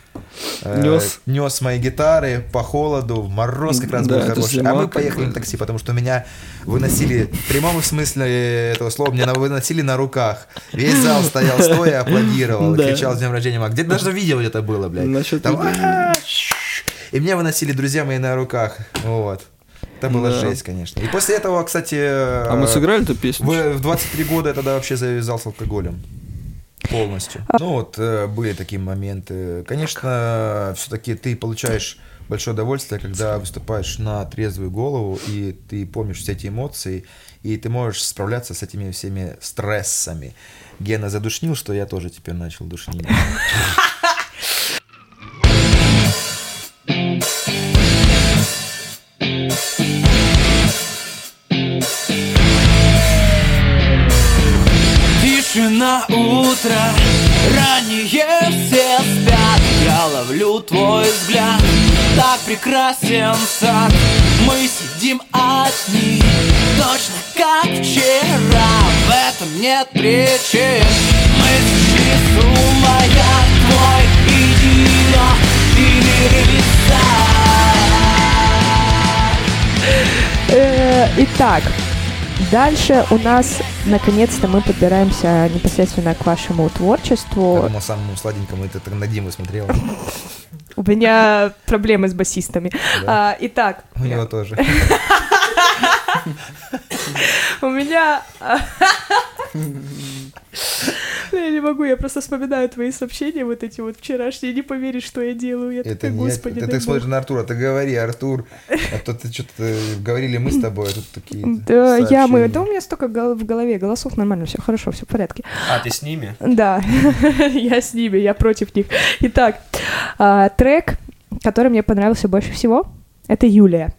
э, Нёс. нес мои гитары по холоду, в мороз как раз Да, был это хороший. А мы поехали на такси, потому что меня выносили, в прямом смысле этого слова, меня выносили на руках. Весь зал стоял стоя, аплодировал, Да. кричал с днем рождения Мак. Где даже видео где-то было, блядь. Насчет Там. «А-а-а!» И меня выносили друзья мои на руках. Вот. Это была Да. жесть, конечно. И после этого, кстати... э, А мы сыграли эту песню? в 23 года я тогда вообще завязал с алкоголем. Полностью. Ну вот, э, были такие моменты. Конечно, все-таки ты получаешь большое удовольствие, когда выступаешь на трезвую голову, и ты помнишь все эти эмоции, и ты можешь справляться с этими всеми стрессами. Гена задушнил, что я тоже теперь начал душнить. Тишина утра, ранее все спят. Я ловлю твой взгляд, так прекрасен сад. Мы сидим одни, точно как вчера. В этом нет причин. Мы рисуя твой идеал или Э, Итак, дальше у нас, наконец-то, мы подбираемся непосредственно к вашему творчеству. Этому самому сладенькому, это на Диму смотрел. У меня проблемы с басистами. Да. А, итак, У него тоже. у меня... Ну, Я не могу, я просто вспоминаю твои сообщения, вот эти вот вчерашние, не поверишь, что я делаю. Я Это такая, не господи, ты, дай ты бог». смотришь на Артура, ты говори, Артур, а то ты что-то говорили мы с тобой, а тут такие Да, я мы, да у меня столько гол- в голове голосов нормально, все хорошо, все в порядке. А, ты с ними? Да, я с ними, я против них. Итак, а, трек, который мне понравился больше всего, это Юлия.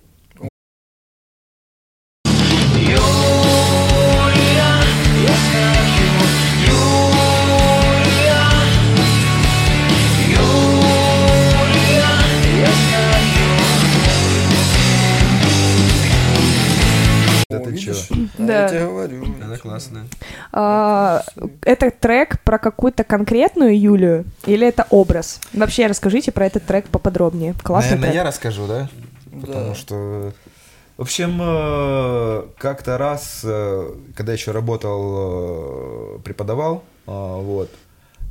Да чё? Да. Я тебе говорю. Она классная. А, это трек про какую-то конкретную Юлию или это образ? Вообще расскажите про этот трек поподробнее. Классный Наверное, трек. я расскажу, да? Потому что... В общем, э, как-то раз, э, когда еще работал, э, преподавал, вот,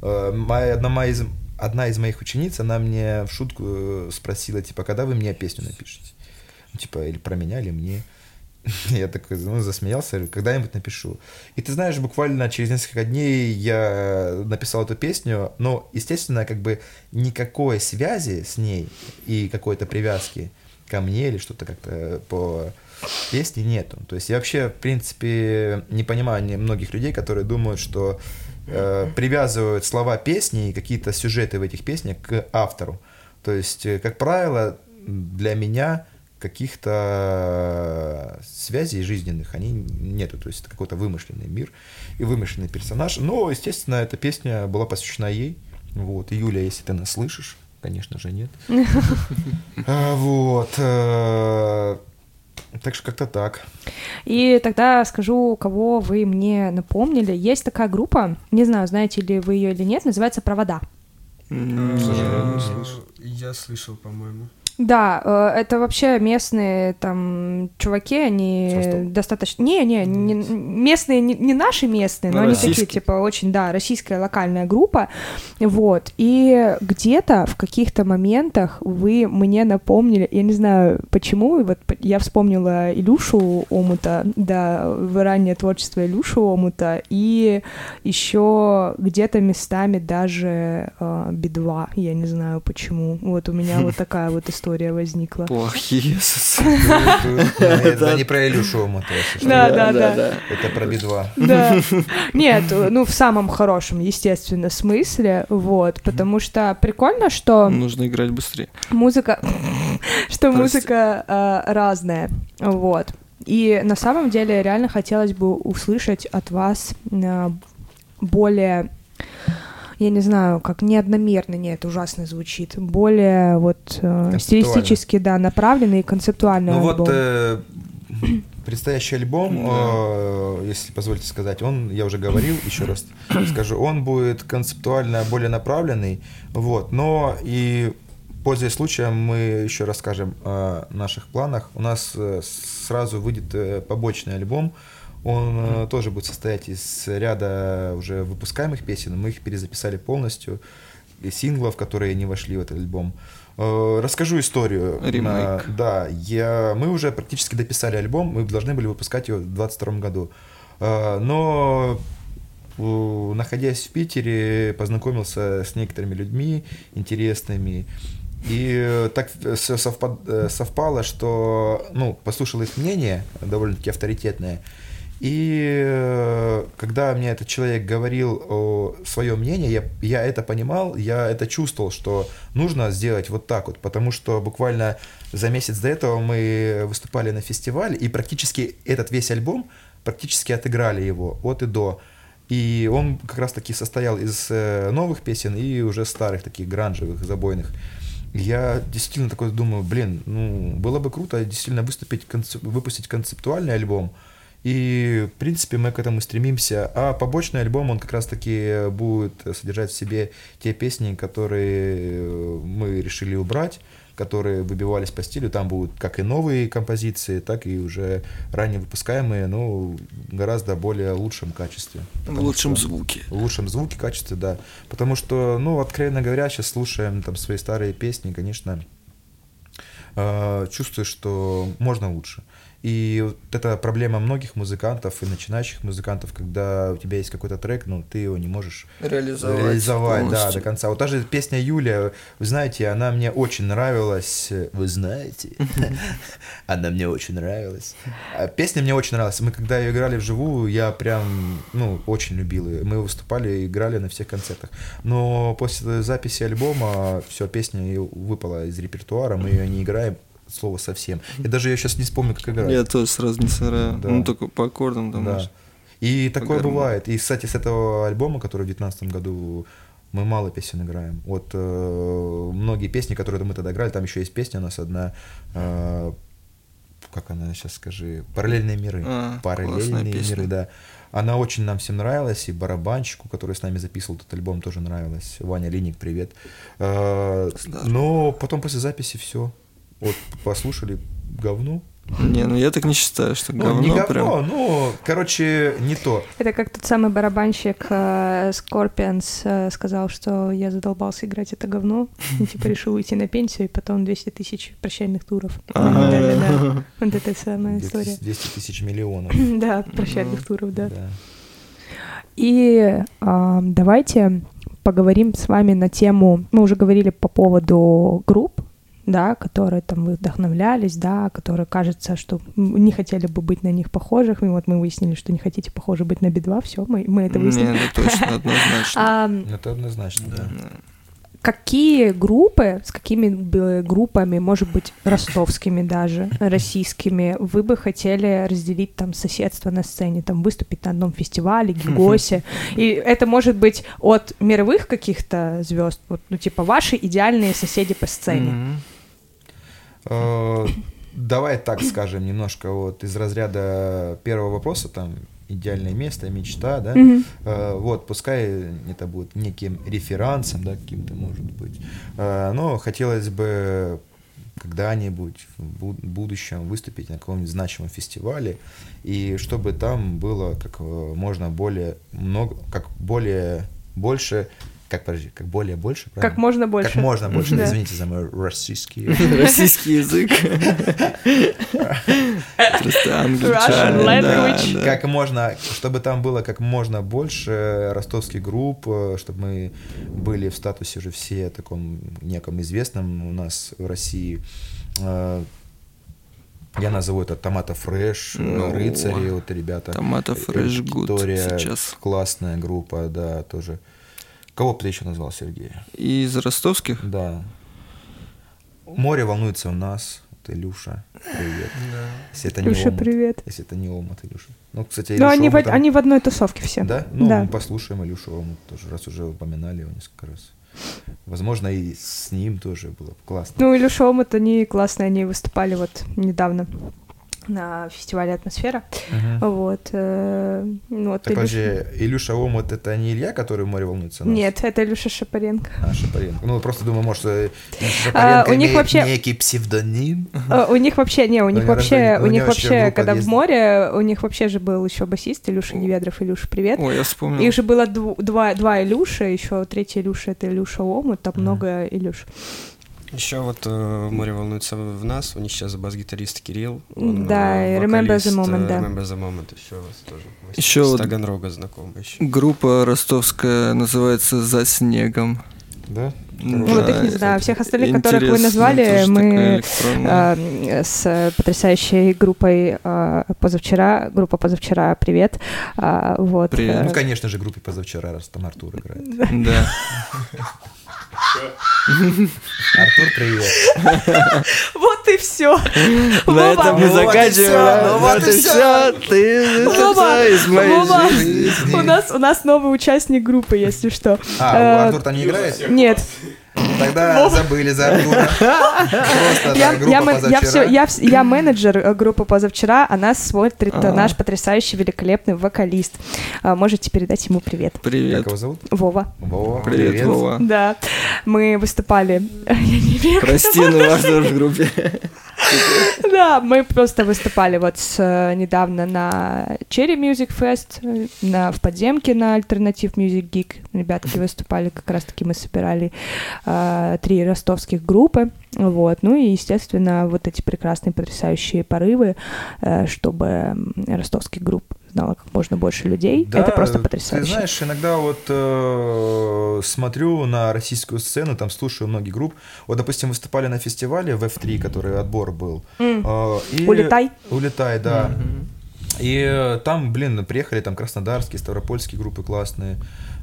моя, одна, моя из, одна из моих учениц, она мне в шутку спросила, типа, когда вы мне песню напишете? Ну, Типа, или про меня, или мне. Я такой, ну, засмеялся, говорю, когда-нибудь напишу. И ты знаешь, буквально через несколько дней я написал эту песню, но, естественно, как бы никакой связи с ней и какой-то привязки ко мне или что-то как-то по песне нету. То есть я вообще, в принципе, не понимаю многих людей, которые думают, что э, привязывают слова песни и какие-то сюжеты в этих песнях к автору. То есть, э, как правило, для меня каких-то связей жизненных они нету. То есть это какой-то вымышленный мир и вымышленный персонаж. Но, естественно, эта песня была посвящена ей. Вот. И Юля, если ты нас слышишь, конечно же, нет. А, Вот. э, Так что как-то так. И тогда скажу, кого вы мне напомнили. Есть такая группа, не знаю, знаете ли вы ее или нет, называется «Провода». Э. Я слышал, по-моему. Да, э, это вообще местные там чуваки, они Состав? достаточно... Не, не, не- местные, не, не наши местные, но Ну, они такие, типа, очень, да, российская локальная группа, вот, и где-то в каких-то моментах вы мне напомнили, я не знаю почему, вот я вспомнила Илюшу Омута, да, раннее творчество Илюши Омута, и еще где-то местами даже э, Би-2, я не знаю почему, вот у меня вот такая вот история история возникла. Плохие ассоциации. Это не про Илюшу. Да, да, да. Это про Би-2. Да. Нет, ну в самом хорошем, естественно, смысле, вот, потому что прикольно, что Нужно играть быстрее. музыка, что музыка э, разная, вот. И на самом деле реально хотелось бы услышать от вас э, более, я не знаю, как неодномерно, нет, это ужасно звучит, более вот э, стилистически, да, направленный и концептуальный Ну альбом. вот э, предстоящий альбом, э, если позволите сказать, он, я уже говорил, еще раз скажу, он будет концептуально более направленный, вот, но и пользуясь случаем, мы еще расскажем о наших планах. У нас э, сразу выйдет э, побочный альбом, он э, тоже будет состоять из ряда уже выпускаемых песен, мы их перезаписали полностью, и синглов, которые не вошли в этот альбом. Э, Расскажу историю. Ремейк. На- Да, я, мы уже практически дописали альбом, мы должны были выпускать его в 2022 году. Э, Но э, находясь в Питере, познакомился с некоторыми людьми интересными. И э, так все совпало, что, ну, послушал их мнение, довольно-таки авторитетное, и э, когда мне этот человек говорил свое мнение, я, я это понимал, я это чувствовал, что нужно сделать вот так вот, потому что буквально за месяц до этого мы выступали на фестивале, и практически этот весь альбом, практически отыграли его от и до. И он как раз таки состоял из э, новых песен и уже старых таких гранжевых, забойных. Я действительно такой думаю, блин, ну, было бы круто действительно выступить, концеп- выпустить концептуальный альбом. И, в принципе, мы к этому стремимся. А побочный альбом, он как раз-таки будет содержать в себе те песни, которые э, мы решили убрать, которые выбивались по стилю. Там будут как и новые композиции, так и уже ранее выпускаемые, но гораздо более лучшем качестве. В лучшем что- звуке. в лучшем звуке, качестве, да. Потому что, ну, откровенно говоря, сейчас слушаем там свои старые песни, конечно, э, чувствую, что можно лучше. И вот это проблема многих музыкантов и начинающих музыкантов, когда у тебя есть какой-то трек, но ты его не можешь Реализовать. реализовать, да, до конца. Вот та же песня Юля, вы знаете, она мне очень нравилась. Вы знаете, она мне очень нравилась. А Песня мне очень нравилась. Мы когда ее играли вживую, я прям, ну, очень любил ее. Мы выступали, играли на всех концертах. Но после записи альбома все, песня выпала из репертуара, мы ее не играем слово совсем. Я даже ее сейчас не вспомню, как играть. Я тоже сразу не сыграю. Да. Ну, только по аккордам там. Да. может. И такое гармонии. бывает. И, кстати, с этого альбома, который в 2019 году, мы мало песен играем. Вот э, многие песни, которые мы тогда играли, там еще есть песня у нас одна, э, как она сейчас скажи, «Параллельные миры». А, «Параллельные миры», да. Она очень нам всем нравилась, и барабанщику, который с нами записывал этот альбом, тоже нравилась. Ваня Линик, привет. Э, но потом после записи все. Вот послушали говно. Не, ну я так не считаю, что Ну, говно не говно, прям. ну, короче, не то. Это как тот самый барабанщик э, Scorpions э, сказал, что я задолбался играть это говно, и типа решил уйти на пенсию, и потом 200 тысяч прощальных туров. Да-да-да. Вот это самая 200 история. 200 тысяч миллионов. Да, прощальных туров, да. Да. И а, давайте поговорим с вами на тему, мы уже говорили по поводу групп, да, которые там вы вдохновлялись, да, которые кажется, что не хотели бы быть на них похожих, и вот мы выяснили, что не хотите похожи быть на Би-2, все, мы, мы это Не, выяснили. ну точно, однозначно. А, Это однозначно, да. какие группы, с какими группами, может быть, ростовскими даже, российскими, вы бы хотели разделить там соседство на сцене, там выступить на одном фестивале, гигосе, и это может быть от мировых каких-то звезд, вот, ну типа ваши идеальные соседи по сцене. Мгм. Э, Давай так скажем, немножко вот из разряда первого вопроса, там, идеальное место, мечта, да, Мгм. Э, вот, пускай это будет неким реферансом, да, каким-то может быть, Э, но хотелось бы когда-нибудь в бу- будущем выступить на каком-нибудь значимом фестивале, и чтобы там было как э, можно более много, как более больше как, подожди, как более больше, Как правильно? можно больше. Как можно больше, Да. извините за мой российский. Российский язык. Просто да. Как можно, чтобы там было как можно больше ростовских групп, э, чтобы мы были в статусе уже все таком неком известном у нас в России. Э, Я назову это Томата Фреш, э, Ну, Рыцари, вот ребята. Томата Фреш Гуд сейчас. классная группа, да, тоже. Кого бы ты еще назвал, Сергей? Из ростовских? Да. Море волнуется у нас. Вот Илюша, привет. Если это не Илюша, омут. привет. Если это не омут, Илюша. Ну, кстати, Ну, Илюша они в, Омут там- они в одной тусовке все. Да? Ну, Да. мы послушаем Илюшу Омут тоже, раз уже упоминали его несколько раз. Возможно, и с ним тоже было бы классно. Ну, Илюша Омут, они классные, они выступали вот недавно на фестивале «Атмосфера». Мгм. Вот. э, ну, вот Так, Илюша- подожди, Илюша Омут это не Илья, который в море волнуется? нас? Нет, это Илюша Шапаренко. А, Шапаренко. Ну, просто думаю, может, э, Илюша А, Шапаренко у них вообще- некий псевдоним. Э, У них вообще, не, у них вообще, у них вообще, когда в море, у них вообще же был еще басист Илюша Неведров, Илюша, привет. Ой, я вспомнил. Их же было два, два Илюша, еще третий Илюша это Илюша Омут, там много Илюш. Еще вот э, море волнуется в нас. У них сейчас бас-гитарист Кирилл. он, Да, э, и Remember the э, Moment, да. Remember the Moment еще вас тоже. Мы с- Ещё с Таганрога знакомы еще. Группа ростовская называется «За снегом». Да? Ну, вот их не знаю, всех остальных, которых вы назвали, мы э, с потрясающей группой э, позавчера, группа позавчера, привет, А, вот. Привет. э, Ну, конечно же, группе позавчера, раз там Артур играет. Да. Артур, привет. Вот и все. На этом мы Вот и заканчиваем. ну вот и все. Ты Вова, всё из моей жизни. У нас, у нас новый участник группы, если что. А, Э, Артур там не играет? Нет, Тогда забыли за Артура. Просто я, да, группа я, мен- я, позавчера. всё- я, вс- я менеджер э, группы позавчера, а нас смотрит э, А. наш потрясающий, великолепный вокалист. А, Можете передать ему привет. Как Привет. его зовут? Вова. Вова. Привет, Вова. Да, мы выступали. Прости, но я тоже в группе. Да, мы просто выступали вот с, э, недавно на Cherry Music Fest, э, на, в подземке на Alternative Music Geek. Ребятки выступали, как раз-таки мы собирали э, три ростовских группы. Вот. Ну и, естественно, вот эти прекрасные, потрясающие порывы, э, чтобы ростовских групп знало как можно больше людей. Да, Это просто Ты потрясающе. знаешь, иногда вот э, смотрю на российскую сцену, там слушаю многие группы. Вот, допустим, выступали на фестивале в F3, который отбор был. Э, и- Улетай. Улетай, да. И э, там, блин, приехали там краснодарские, ставропольские группы классные,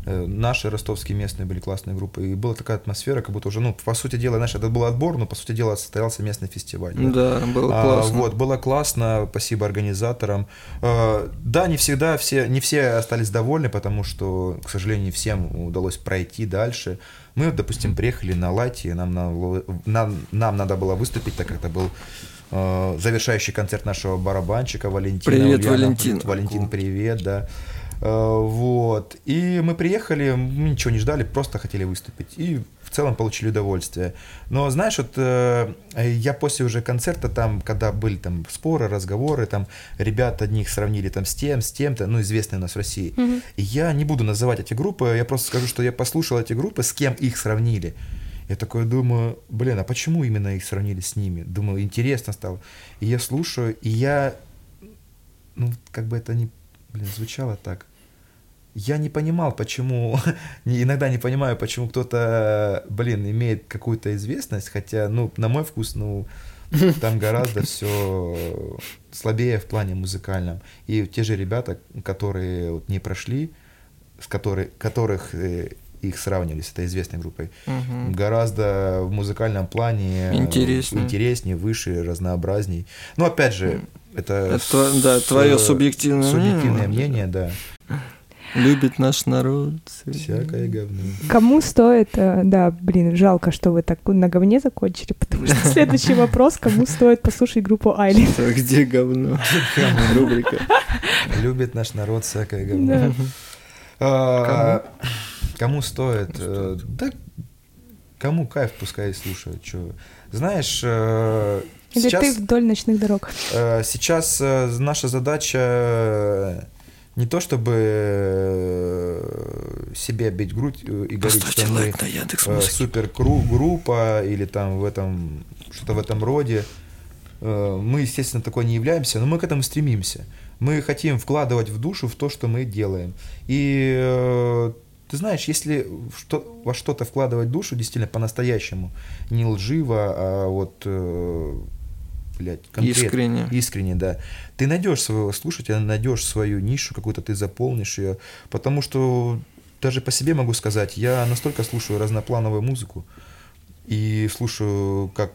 наши ростовские местные были классные группы. И была такая атмосфера, как будто уже, ну, по сути дела, знаешь, это был отбор, но, по сути дела, состоялся местный фестиваль. Да, было А, классно. вот, было классно, спасибо организаторам. Э, Да, не всегда все, не все остались довольны, потому что, к сожалению, всем удалось пройти дальше. Мы, допустим, приехали на лайте, нам, на- нам, нам надо было выступить, так как это был э, завершающий концерт нашего барабанщика Валентина. Привет, Ульянова. Валентин. Валентин, привет, да. Э, Вот. И мы приехали, мы ничего не ждали, просто хотели выступить. И в целом получили удовольствие. Но знаешь, вот э, я после уже концерта, там, когда были там споры, разговоры, там ребят одних сравнили там с тем, с тем-то, ну, известные у нас в России. И я не буду называть эти группы, я просто скажу, что я послушал эти группы, с кем их сравнили. Я такой думаю, блин, а почему именно их сравнили с ними? Думаю, интересно стало. И я слушаю, и я, ну, как бы это не, блин, звучало так. Я не понимал, почему, иногда не понимаю, почему кто-то, блин, имеет какую-то известность, хотя, ну, на мой вкус, ну, там гораздо все слабее в плане музыкальном. И те же ребята, которые вот не прошли, с которой, которых э, их сравнивали с этой известной группой, Мгм. гораздо в музыкальном плане э, Интереснее. интереснее, выше, разнообразней. Но опять же, это, Это, с- да, твое субъективное субъективное мнение. мнение, да. Любит наш народ. Всякое говно. Кому стоит, э, да, блин, жалко, что вы так на говне закончили, потому что следующий вопрос, кому стоит послушать группу Айли. Так, Где говно? Рубрика. Любит наш народ всякое говно. А, Кому стоит? Э, Да, кому кайф, пускай слушают. Чё. Знаешь, э, Или сейчас... ты вдоль ночных дорог. Сейчас наша задача не то чтобы э, себе бить грудь э, и говорить, Поставьте что мы на Яндекс э, супер группа или там в этом что-то в этом роде. Мы, естественно, такой не являемся, но мы к этому стремимся. Мы хотим вкладывать в душу в то, что мы делаем. И ты знаешь, если что, во что-то вкладывать душу, действительно по-настоящему, не лживо, а вот блядь, конкретно, Искренне. искренне, да, ты найдешь своего слушателя, найдешь свою нишу, какую-то ты заполнишь ее, потому что даже по себе могу сказать, я настолько слушаю разноплановую музыку и слушаю как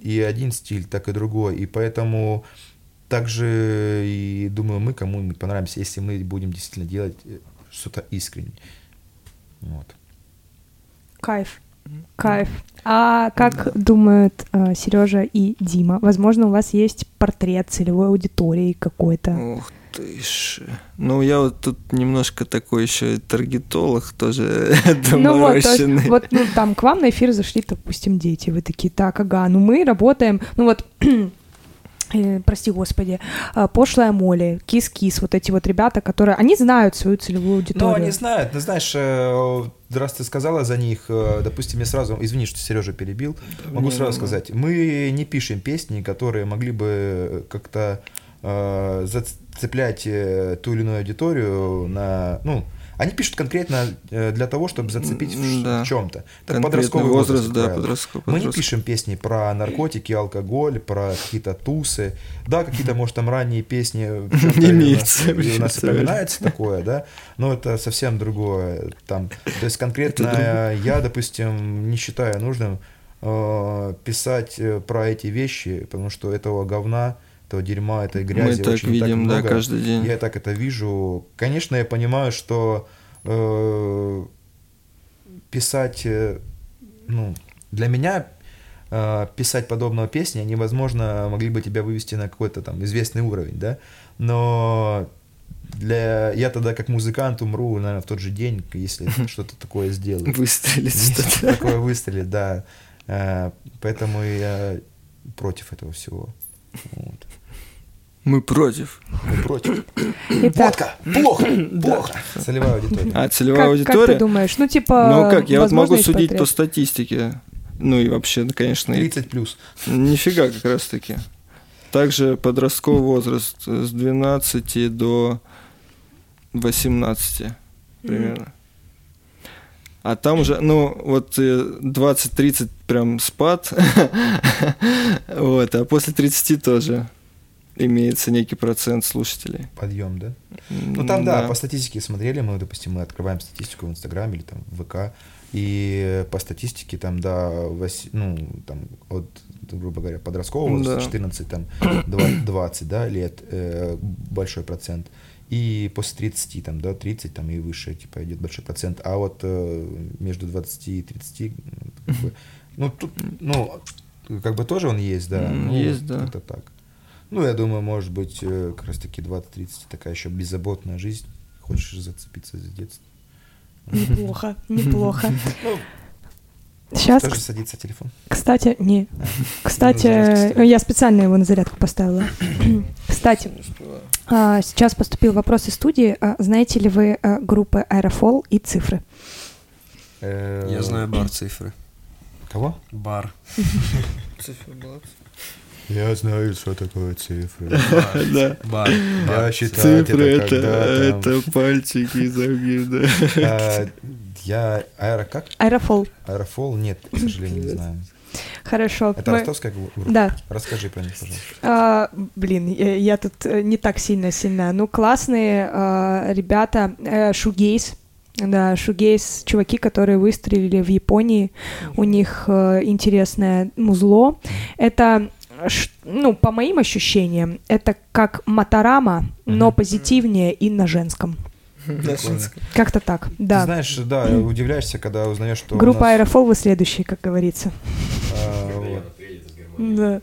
и один стиль, так и другой, и поэтому также и думаю, мы кому-нибудь понравимся, если мы будем действительно делать э, что-то искренне. Вот. Кайф. Кайф. А как думают Сережа и Дима? Возможно, у вас есть портрет целевой аудитории какой-то. Ух ты ж. Ну, я вот тут немножко такой еще таргетолог тоже Ну вот, доморощенный. вот ну, там к вам на эфир зашли, допустим, дети. Вы такие, так, ага, ну мы работаем, ну вот, э, прости господи, э, пошлая Молли, кис-кис, вот эти вот ребята, которые, они знают свою целевую аудиторию. Ну, они знают, ну, знаешь, э, раз ты сказала за них, допустим, я сразу, извини, что Сережа перебил, могу не, сразу не, не. сказать, мы не пишем песни, которые могли бы как-то э, зацеплять ту или иную аудиторию на, ну, они пишут конкретно э, для того, чтобы зацепить Да. в чем-то. Конкретный подростковый возраст, как да, подростковый. Мы не пишем песни про наркотики, алкоголь, про какие-то тусы. Да, какие-то, может, там ранние песни чём-то у нас- Имеется, у нас имеется, вспоминается такое, да, но это совсем другое. Там, то есть конкретно я, допустим, не считаю нужным э, писать э, про эти вещи, потому что этого говна, этого дерьма, этой грязи Мы так видим, да, много. каждый день. Я так это вижу. Конечно, я понимаю, что э, писать, э, ну, для меня э, писать подобного песни, они, возможно, могли бы тебя вывести на какой-то там известный уровень, да, но для я тогда как музыкант умру, наверное, в тот же день, если что-то такое сделаю. Выстрелить что-то. такое выстрелит, да. Э, Поэтому я против этого всего. Вот. Мы против. Мы против. Итак, Водка! Плохо! Плохо! Целевая аудитория. А целевая как, как ты аудитория? думаешь? Ну, типа, Ну как, я вот могу судить по портрет. статистике. Ну и вообще, конечно, и 30 плюс. Нифига как раз таки. Также подростковый возраст э, с 12 до 18 примерно. А там уже, ну, вот э, 20-30 прям спад, вот, а после 30 тоже имеется некий процент слушателей. Подъем, да? Ну там, да, по статистике смотрели, мы, допустим, мы открываем статистику в Инстаграме или там в ВК, и по статистике там, да, вось- ну, там, от, грубо говоря, подросткового возраста, Да. 14, там, 20, 20, да, лет, э, большой процент, и после 30, там, да, 30, там, и выше, типа, идет большой процент, а вот э, между 20 и 30, как бы, ну, тут, ну, как бы тоже он есть, да, ну, есть, да. Это так. Ну, я думаю, может быть, э, как раз таки 20-30 такая еще беззаботная жизнь. Хочешь зацепиться за детство. Неплохо, неплохо. Ну, Сейчас, Тоже садится телефон. кстати, не. Да. Кстати, На зарядку ставить. я специально его на зарядку поставила. Кстати, а, сейчас поступил вопрос из студии. А, Знаете ли вы а, группы Аэрофол и цифры? Э, Я знаю бар цифры. Кого? Бар. Я знаю, что такое цифры. Да. Я считаю, Цифры это, это пальчики да. А, Я аэро как? Аэрофол. Аэрофол? Нет, к сожалению, не знаю. Хорошо. Это Мы- ростовская группа? Да. Расскажи про них, пожалуйста. А, блин, я, я тут э, не так сильно сильна. Ну, классные а, ребята. Э, Шугейс. Да, Шугейс, чуваки, которые выстрелили в Японии. У них э, интересное музло. Это, ну, по моим ощущениям, это как Матарама, но позитивнее и на женском. Как-то так, Ты да. знаешь, да, удивляешься, когда узнаешь, что Группа нас, Аэрофол вы следующие, как говорится. а, вот. Да.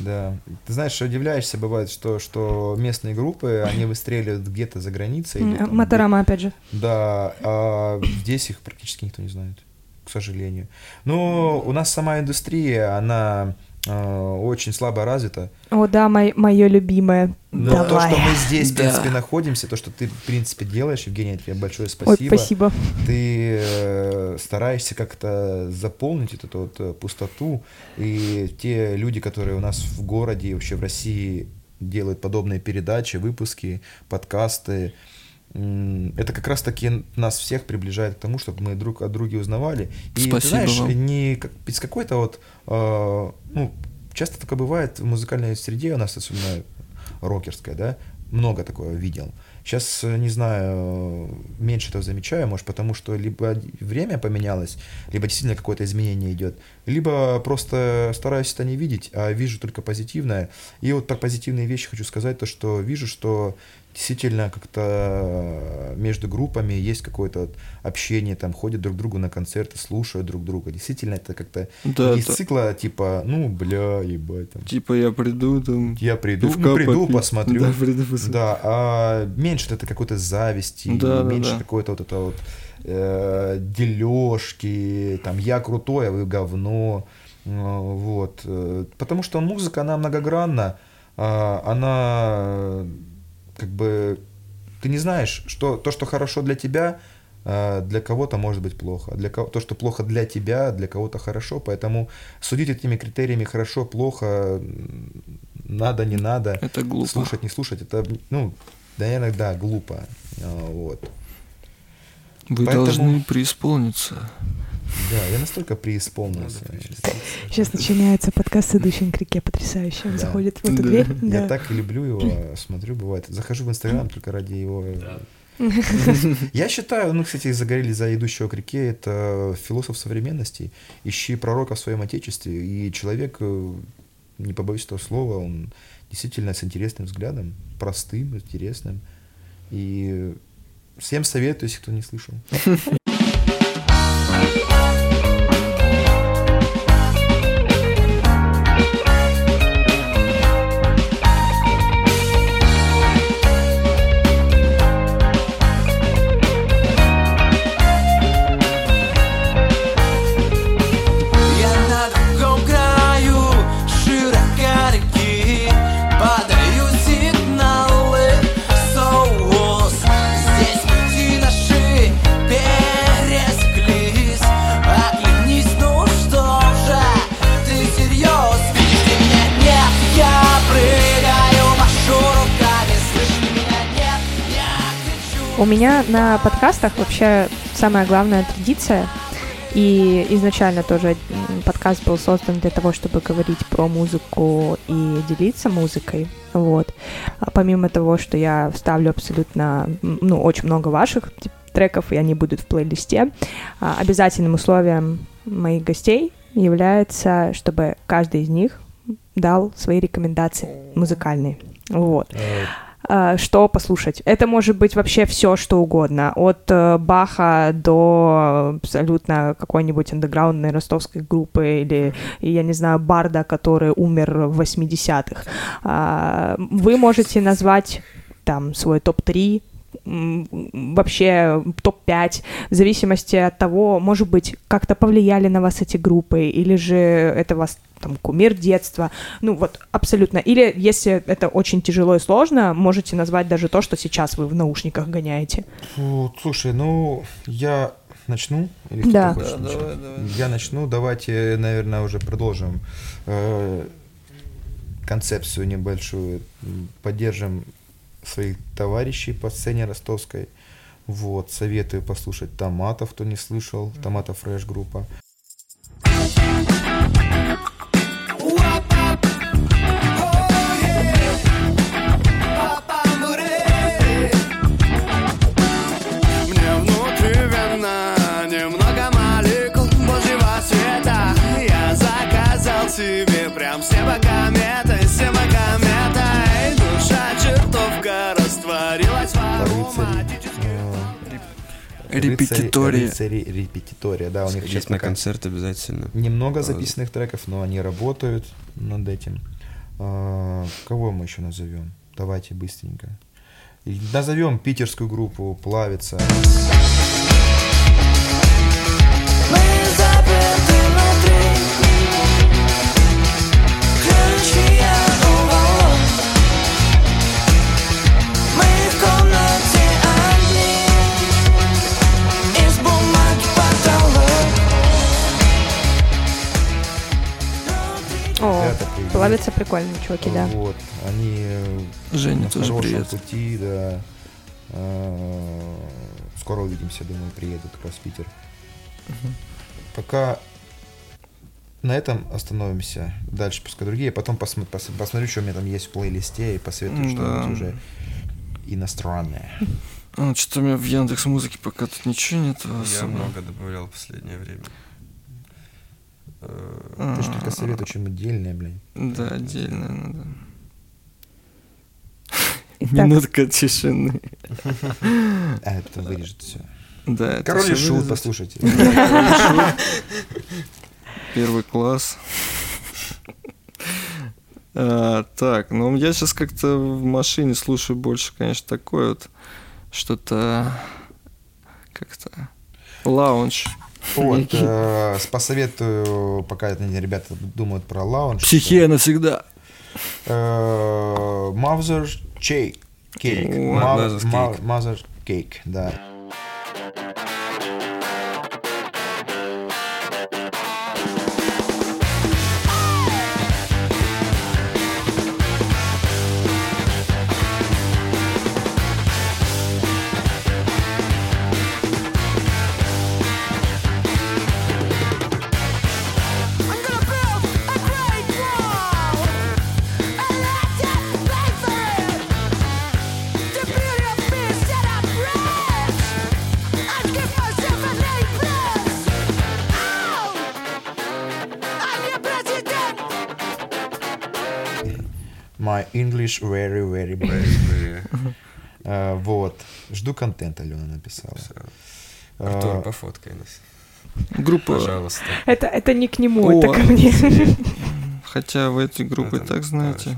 Да. Ты знаешь, удивляешься, бывает, что, что местные группы, они выстреливают где-то за границей. или там Матарама, опять же. Да, а здесь их практически никто не знает, к сожалению. Но у нас сама индустрия, она э, очень слабо развито. О, да, мое любимое. Но Давай. то, что мы здесь, в Да. принципе, находимся, то, что ты, в принципе, делаешь, Евгений, тебе большое спасибо. Ой, спасибо. Ты э, стараешься как-то заполнить вот эту вот э, пустоту. И те люди, которые у нас в городе вообще в России делают подобные передачи, выпуски, подкасты, м, это как раз-таки нас всех приближает к тому, чтобы мы друг от друга узнавали. И ты Спасибо знаешь, вам. не как, какой-то вот, э, ну, часто такое бывает в музыкальной среде у нас, особенно рокерская, да, много такого видел. Сейчас, э, не знаю, меньше этого замечаю, может, потому что либо время поменялось, либо действительно какое-то изменение идет, либо просто стараюсь это не видеть, а вижу только позитивное. И вот про позитивные вещи хочу сказать, то, что вижу, что действительно как-то между группами есть какое-то общение, там ходят друг к другу на концерты, слушают друг друга. Действительно, это как-то Да, из да. цикла типа, ну, бля, ебать, там, Типа я приду там. я приду, ну, приду, попить. посмотрю. Да, приду посмотрю. Да, а меньше это какой-то зависти, Да, да, меньше да. какой-то вот это вот э, дележки, там я крутой, а вы говно. Э, Вот. э, Потому что музыка, она многогранна, а, она э, как бы ты не знаешь, что то, что хорошо для тебя, э, для кого-то может быть плохо. а Для кого, то, что плохо для тебя, для кого-то хорошо. Поэтому судить этими критериями хорошо, плохо, надо, не надо. Это глупо. Слушать, не слушать, это, ну, наверное, да, глупо. А, Вот. Вы Поэтому- должны преисполниться. Да, я настолько преисполнился. Сейчас начинается подкаст с идущим к реке потрясающе. Он Да. заходит в эту Да. дверь. Я да. так и люблю его, смотрю, бывает. Захожу в Инстаграм только ради его. Я считаю, ну, кстати, загорели за идущего к реке, это философ современности. Ищи пророка в своем отечестве. И человек, э, не побоюсь этого слова, он действительно с интересным взглядом, простым, интересным. И всем советую, если кто не слышал. Меня на подкастах вообще самая главная традиция, и изначально тоже подкаст был создан для того, чтобы говорить про музыку и делиться музыкой. Вот. А помимо того, что я вставлю абсолютно, ну, очень много ваших треков, и они будут в плейлисте, а, обязательным условием моих гостей является, чтобы каждый из них дал свои рекомендации музыкальные. Вот. А, что послушать. Это может быть вообще все, что угодно. От э, Баха до абсолютно какой-нибудь андеграундной ростовской группы или, я не знаю, Барда, который умер в 80-х. А, вы можете назвать там свой топ-3, м, вообще топ-5, в зависимости от того, может быть, как-то повлияли на вас эти группы, или же это вас там кумир детства, ну вот абсолютно. Или если это очень тяжело и сложно, можете назвать даже то, что сейчас вы в наушниках гоняете. Фу, слушай, ну я начну? Или Да. хочет Да, начать? давай, давай. Я начну. Давайте, наверное, уже продолжим э, концепцию небольшую. Поддержим своих товарищей по сцене ростовской. Вот, советую послушать Томатов, кто не слышал. Томатов фреш группа. Репетитория. Рыцари, рыцари репетитория, да, у них сейчас на концерт обязательно. немного А, записанных треков, но они работают над этим. А, Кого мы еще назовем? Давайте быстренько. Назовем питерскую группу Плавится. Славятся прикольные чуваки, да. Вот, они э, Женя на тоже привет. пути, да. Э, Скоро увидимся, думаю, приедут как раз в Питер. Пока на этом остановимся. Дальше пускай другие. Потом посмо- пос- посмотрю, что у меня там есть в плейлисте и посоветую Да. что-нибудь уже иностранное. А, что-то у меня в Яндекс Музыке пока тут ничего нет. Я особо. много добавлял в последнее время. Э, Ты же только советую что-нибудь отдельное, блин. Да, отдельно надо. Итак, Минутка тишины. А это вырежет все. Да, это Король и шут, послушайте. Первый класс. А, так, ну я сейчас как-то в машине слушаю больше, конечно, такое вот что-то как-то лаунж. Вот, э, посоветую, пока ребята думают про лаунж. Психия навсегда. Э, Mother Cake. Cake. О, Ма- Mother's ма- Cake. Mother Cake, да. English very, very э, Э, Вот. Жду контента, Алена написала. Артур, Э, пофоткай нас. Группа, Пожалуйста. это, это не к нему, О. это ко мне. хотя вы эти группы так знаете.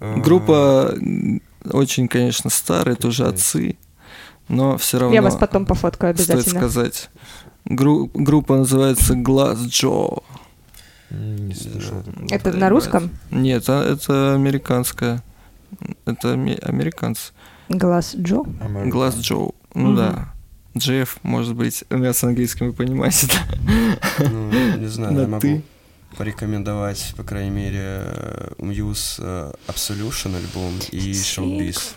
Э, Группа очень, конечно, старая, тоже отцы, но все равно Я вас потом пофоткаю стоит обязательно. сказать. Гру- группа называется Glass Jaw. Не слышал. такого. Это на русском? Нет, а это американская. Это аме- американцы. Глаз Джо. Глаз Джоу. Ну да. Джефф, может быть, у меня с английским вы понимаете, да? Ну, не знаю, На я могу «ты». порекомендовать, по крайней мере, э, Muse э, Absolution альбом и Showbiz.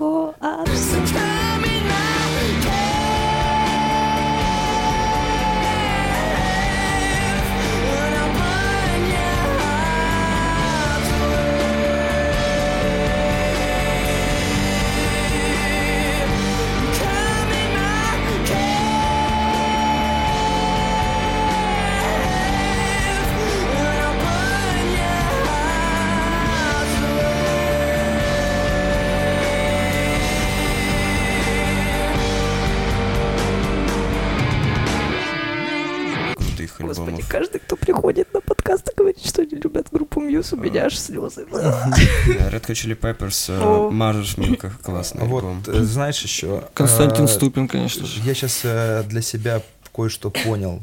Мьюз, у меня аж слезы. Red Hot Chili Peppers, э. Мажешь Милка, классный Вот, э, знаешь еще... Константин э, Ступин, конечно же. Я сейчас для себя кое-что понял.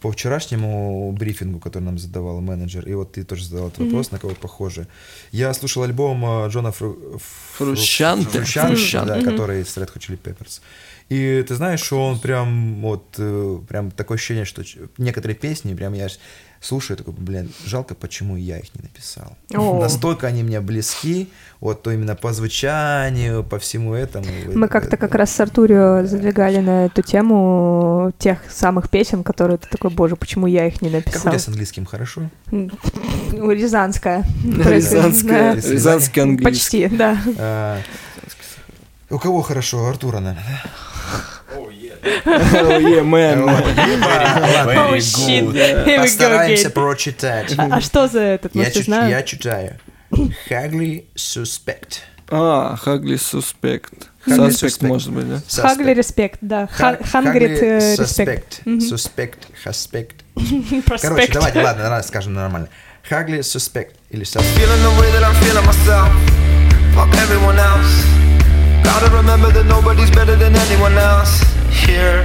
По вчерашнему брифингу, который нам задавал менеджер, и вот ты тоже задавал этот вопрос, на кого похоже. Я слушал альбом Джона Фру... Фру- Фрущанте. Фрущанте, Фрущанте. да, который с Red Hot Chili Peppers. И ты знаешь, что он прям вот прям такое ощущение, что некоторые песни прям я слушаю, такой, блин, жалко, почему я их не написал. О. Настолько они мне близки, вот то именно по звучанию, по всему этому. Мы как-то как раз с Артурио задвигали на эту тему тех самых песен, которые ты такой, боже, почему я их не Как у написал? тебя с английским, хорошо? Рязанская. Рязанская. Рязанский английский. Почти, да. А, У кого хорошо? Артура, наверное. Oh, yeah, man. Oh, shit. Постараемся прочитать. А а что за этот, Я может, ты чит- знаешь? я читаю. Hugly Suspect. А, Хагли Суспект. Суспект, Suspect. может быть, да? Хагли респект, да. Ха- Хангрит Hugly респект. Suspect. Suspect. Suspect. Короче, давайте, ладно, давай скажем нормально. Hugly Suspect или Suspect. Gotta remember that nobody's better than anyone else here.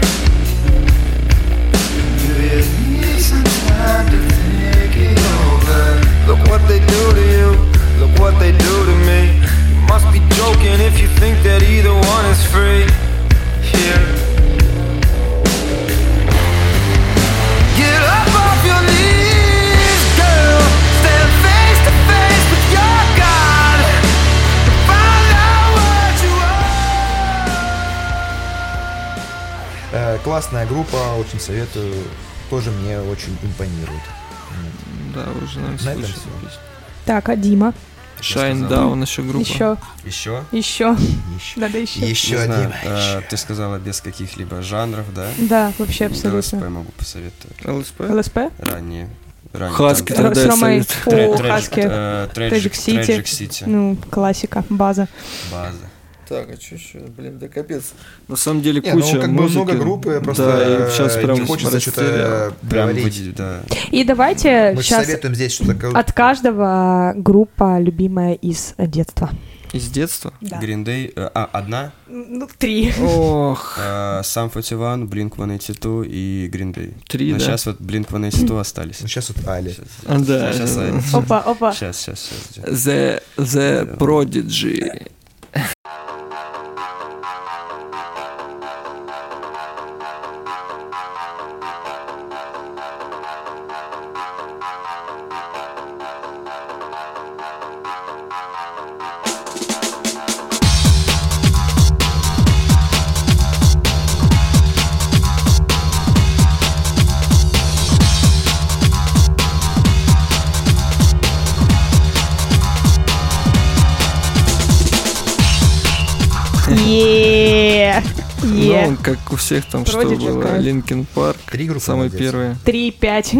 Do you need some time to think it over? Look what they do to you. Look what they do to me. You must be joking if you think that either one is free here. Get up off your knees, Классная группа, очень советую. Тоже мне очень импонирует. Да, уже, наверное, На этом песню. Так, а Дима? Shine. Down еще группа. Еще, Еще? еще. Еще, Надо еще. еще один. э, ты сказала без каких-либо жанров, да? Да, вообще ЛСП абсолютно. могу посоветовать. ЛСП? ЛСП? Ранее. ранее Хаски тогда я советую. Хаски. э. Tragic City. Ну, классика, база. База. Так, а что еще? Блин, да капец. На самом деле Не, ну, куча как бы музыки. много группы, просто да, и сейчас э, прям не хочется что-то Прям говорить. выделить, да. И давайте Мы сейчас советуем здесь что-то... как- от каждого группа любимая из детства. Из детства? Да. Green Day. э, А, одна. Ну, три. Ох, Э, Sum 41, Blink-182 и Green Day. три, Но да? сейчас вот Blink-182 остались. Ну, сейчас вот Али. Сейчас, А, да. Сейчас, Опа, опа. сейчас, сейчас, сейчас. The, the Prodigy. Е. Е. Ну, как у всех там, что Prodigy, было. кайф. Линкен Парк. Три группы Самые молодец. первые. Три, пять.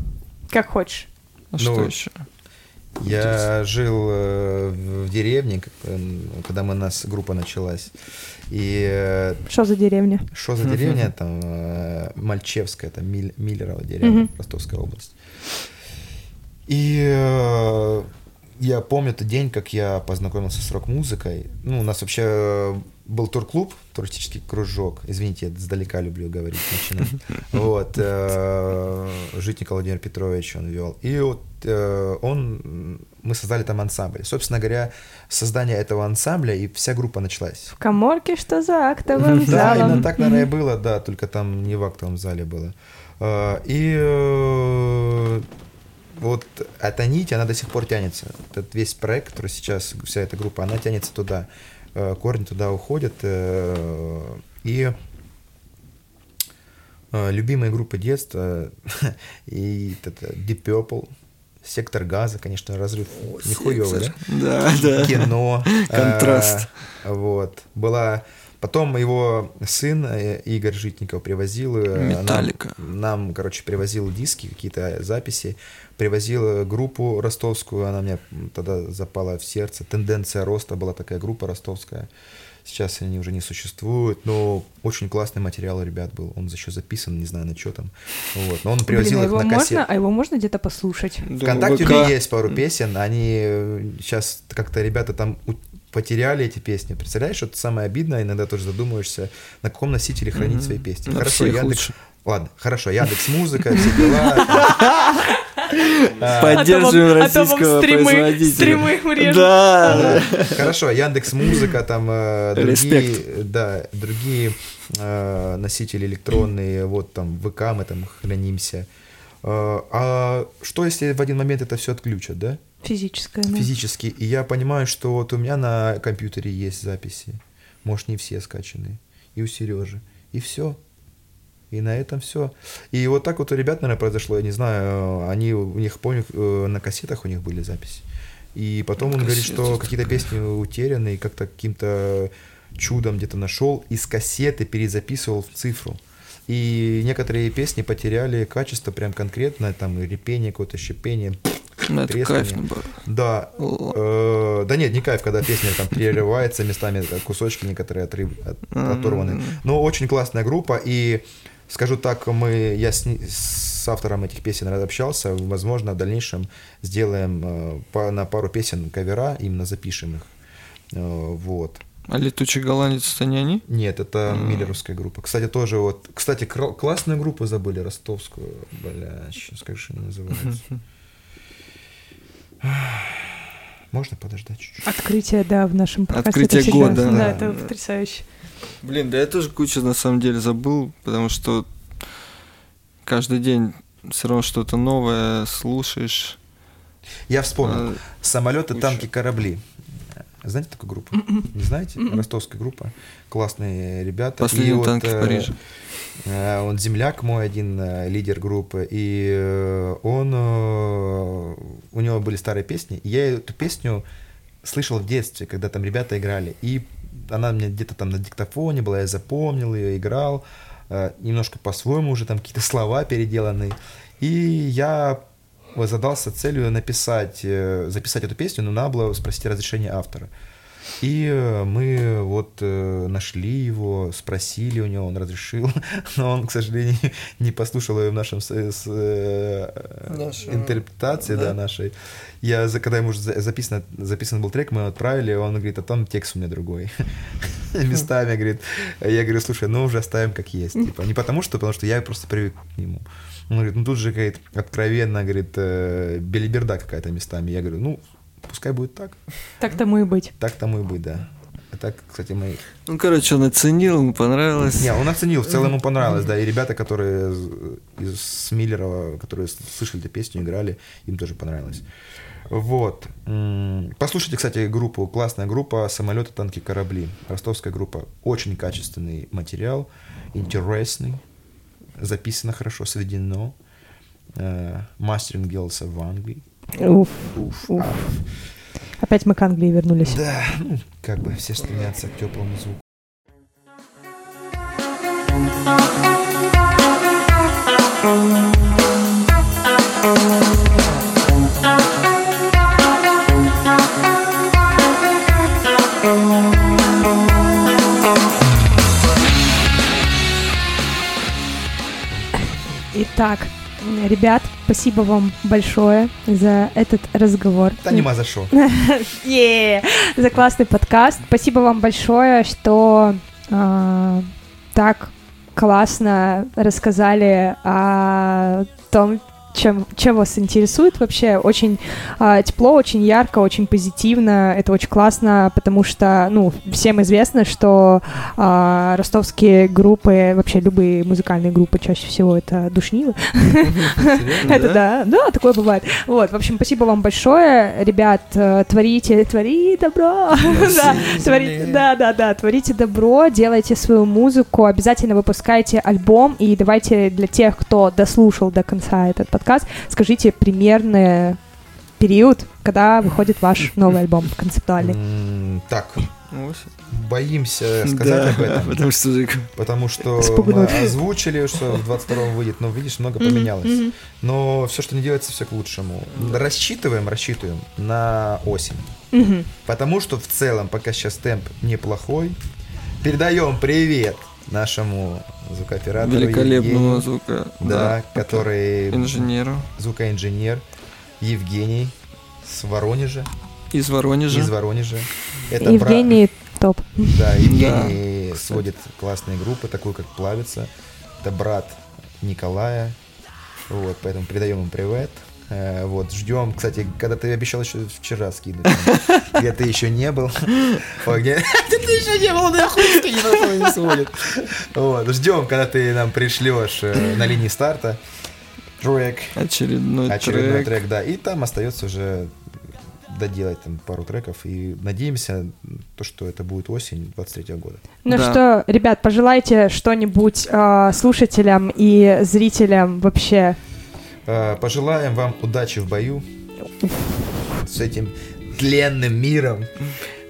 Как хочешь. А что Ну, еще? Я жил э, в деревне, как, э, когда мы у нас группа началась. И э, Что за деревня? что за деревня там? э, Мальчевская, это Миллерово деревня. Ростовская область. И э, я помню тот день, как я познакомился с рок-музыкой. Ну, у нас вообще э, был турклуб, туристический кружок. Извините, я издалека люблю говорить, начинать. Вот. э, Житник Владимир Петрович он вел. И вот э, он, мы создали там ансамбль. Собственно говоря, создание этого ансамбля и вся группа началась. В коморке, что за актовым Да, именно залом. так, наверное, и было, да, только там не в актовом зале было. А, И э, вот эта нить, она до сих пор тянется. Этот весь проект, который сейчас, вся эта группа, она тянется туда. Э, Корни туда уходят. э, И э, любимые группы детства, и это Deep Purple, Сектор газа, конечно, разрыв нихуёвый, да? Да, да. кино. Контраст. Вот. Была... Потом его сын э, Игорь Житников привозил... э, нам- Металлика. Нам, короче, привозил диски, какие-то записи. Привозил э, группу ростовскую, она мне тогда запала в сердце. Тенденция роста была такая группа ростовская. Сейчас они уже не существуют, но очень классный материал у ребят был. Он еще записан, не знаю на что там. Вот. Но он привозил Блин, а их его на кассет. можно, а его можно где-то послушать? Вконтакте у ВК. меня есть пару песен, они сейчас как-то ребята там у- потеряли эти песни. Представляешь, что это самое обидное, иногда тоже задумываешься, на каком носителе хранить свои песни. На хорошо, всех Яндекс. лучше. Ладно, хорошо, Яндекс Музыка, все дела. Поддерживаем а вам российского стримы- производителя. стримы их режут. Да. Хорошо, Яндекс Музыка, там э, другие, да, другие э, носители электронные, вот там ВК мы там хранимся. Э, А что если в один момент это все отключат, да? Физическое, да. физически. И я понимаю, что вот у меня на компьютере есть записи. Может, не все скачаны. И у Сережи. И все. И на этом все. И вот так вот у ребят, наверное, произошло. Я не знаю, они у них, помню, э, на кассетах у них были записи. И потом он говорит, что какие-то песни утеряны, и как-то каким-то чудом где-то нашел, из кассеты перезаписывал в цифру. И некоторые песни потеряли качество прям конкретно, там и репение, какое-то щепение. Ну, это кайф. Да. Э, да нет, не кайф, когда песня там перерывается местами, э, кусочки некоторые отрыв, от- оторваны. Но очень классная группа, и скажу так, мы, я с, с автором этих песен общался, возможно, в дальнейшем сделаем э, на пару песен кавера, именно запишем их. Э, вот. А летучий голландец это не они? Нет, это миллеровская группа. Кстати, тоже вот... Кстати, кра- классную группу забыли, ростовскую. Бля, сейчас как же она называется? Можно подождать чуть-чуть? Открытие, да, в нашем подкасте. Открытие это года, Да, да. это потрясающе. Блин, да я тоже кучу на самом деле забыл, потому что каждый день все равно что-то новое слушаешь. Я вспомнил. А, Самолеты, куча. танки, корабли. Знаете такую группу? Не знаете? Ростовская группа. Классные ребята. Последние И вот, танки в э, Париже. Э, Он земляк мой один, э, лидер группы, и э, он, у него были старые песни. и Я эту песню слышал в детстве, когда там ребята играли, и она меня где-то там на диктофоне была, я запомнил ее, играл, немножко по-своему уже там какие-то слова переделанные, и я задался целью написать, записать эту песню, но надо было спросить разрешение автора. И э, мы вот э, нашли его, спросили у него, он разрешил, но он, к сожалению, не послушал ее в нашем с- с, э, Нашем, интерпретации, да. да. нашей. Я, когда ему записан, записан был трек, мы его отправили, он говорит, а там текст у меня другой. Местами, говорит. Я говорю, слушай, ну уже оставим как есть. Типа, не потому что, потому что я просто привык к нему. Он говорит, ну тут же, говорит, откровенно, говорит, белиберда какая-то местами. Я говорю, ну, пускай будет так. Так тому и быть. Так тому и быть, да. Это, кстати, мои... Ну, короче, он оценил, ему понравилось. Не, он оценил, в целом ему понравилось, да, и ребята, которые из- с Миллерова, которые слышали эту песню, играли, им тоже понравилось. Вот. Послушайте, кстати, группу, классная группа «Самолеты, танки, корабли». Ростовская группа. Очень качественный материал, интересный, записано хорошо, сведено. Э, Мастеринг делался в Англии. Уф, уф. Опять мы к Англии вернулись. Да, ну, как бы все стремятся к теплому звуку. Итак, ребят, спасибо вам большое за этот разговор. Да нема за что. За классный подкаст. Спасибо вам большое, что а, так классно рассказали о том, чем, чем вас интересует вообще. Очень а, тепло, очень ярко, очень позитивно. Это очень классно, потому что, ну, всем известно, что а, ростовские группы, вообще любые музыкальные группы чаще всего это душнилы. Это да, да, такое бывает. Вот, в общем, спасибо вам большое, ребят, э, творите, твори добро, да, да, да, творите добро, делайте свою музыку, обязательно выпускайте альбом, и давайте для тех, кто дослушал до конца этот подкаст, скажите примерный период, когда выходит ваш новый альбом концептуальный. Так, боимся сказать об этом. потому что Потому что мы озвучили, что в 22-м выйдет, но видишь, много поменялось. Но все, что не делается, все к лучшему. Рассчитываем, рассчитываем на осень. Потому что в целом, пока сейчас темп неплохой, передаем привет нашему звукооператору великолепного Евгению, звука. да, который Инженеру звукоинженер Евгений с Воронежа, из Воронежа. из Воронежа. Это бра- Евгений топ. Да, Евгений кстати. сводит классные группы, такую как Плавится. Это брат Николая. Вот, поэтому передаем ему привет. Э, Вот, ждем. Кстати, когда ты обещал еще вчера скинуть, где ты еще не был. Где ты еще не был, да хуй сводит. Вот, ждем, когда ты нам пришлешь э, на линии старта трек, Очередной, очередной трек. трек, да, и там остается уже доделать там пару треков и надеемся, то, что это будет осень 23 года. Ну Да. что, ребят, пожелайте что-нибудь э, слушателям и зрителям вообще. Э, Пожелаем вам удачи в бою с этим тленным миром.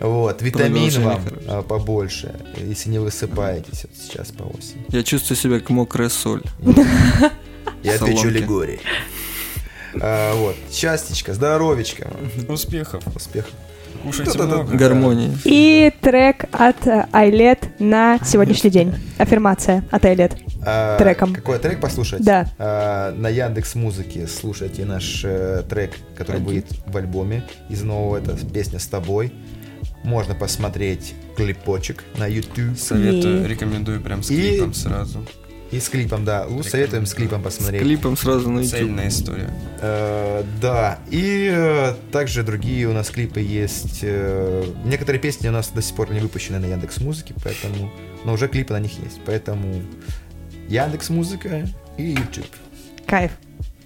Вот, витамин вам э, побольше, если не высыпаетесь вот сейчас по осени. Я чувствую себя как мокрая соль. Я отвечу Лигорий. А, вот, счастьечка, здоровечка, вам, Успехов. успехов. Кушайте много. Гармонии. И трек от Айлет на сегодняшний день. Аффирмация от Айлет. А, Треком. Какой трек послушать? Да. А, на Яндекс Музыке слушайте наш э, трек, который будет в альбоме из нового. Это песня с тобой. Можно посмотреть клипочек на YouTube. Советую, И- рекомендую прям с И- клипом сразу. И с клипом, да. Лучше советуем с клипом посмотреть. Клипом сразу на YouTube. Цельная история. Э, да, и э, также другие у нас клипы есть. э, некоторые песни у нас до сих пор не выпущены на Яндекс Музыке, поэтому, но уже клипы на них есть, поэтому Яндекс Музыка и YouTube. Кайф.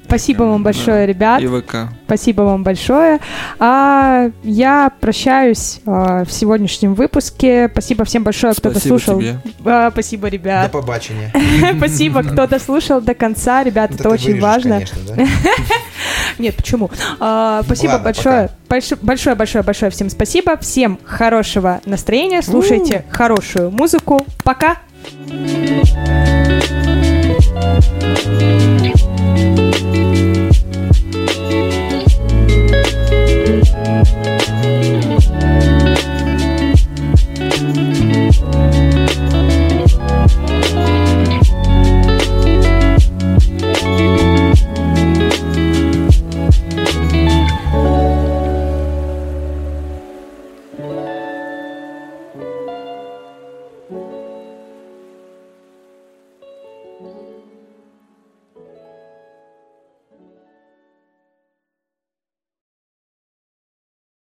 Спасибо вам большое, ребят. И ВК. Спасибо вам большое. А, я прощаюсь а, в сегодняшнем выпуске. Спасибо всем большое, кто Спасибо дослушал. тебе. А, спасибо, До ребят. побачення. Спасибо, кто дослушал до конца, ребят, это очень важно. Нет, почему? А, спасибо большое. Больш- Большое, большое, большое всем спасибо. Всем хорошего настроения. Слушайте хорошую музыку. Пока. Thank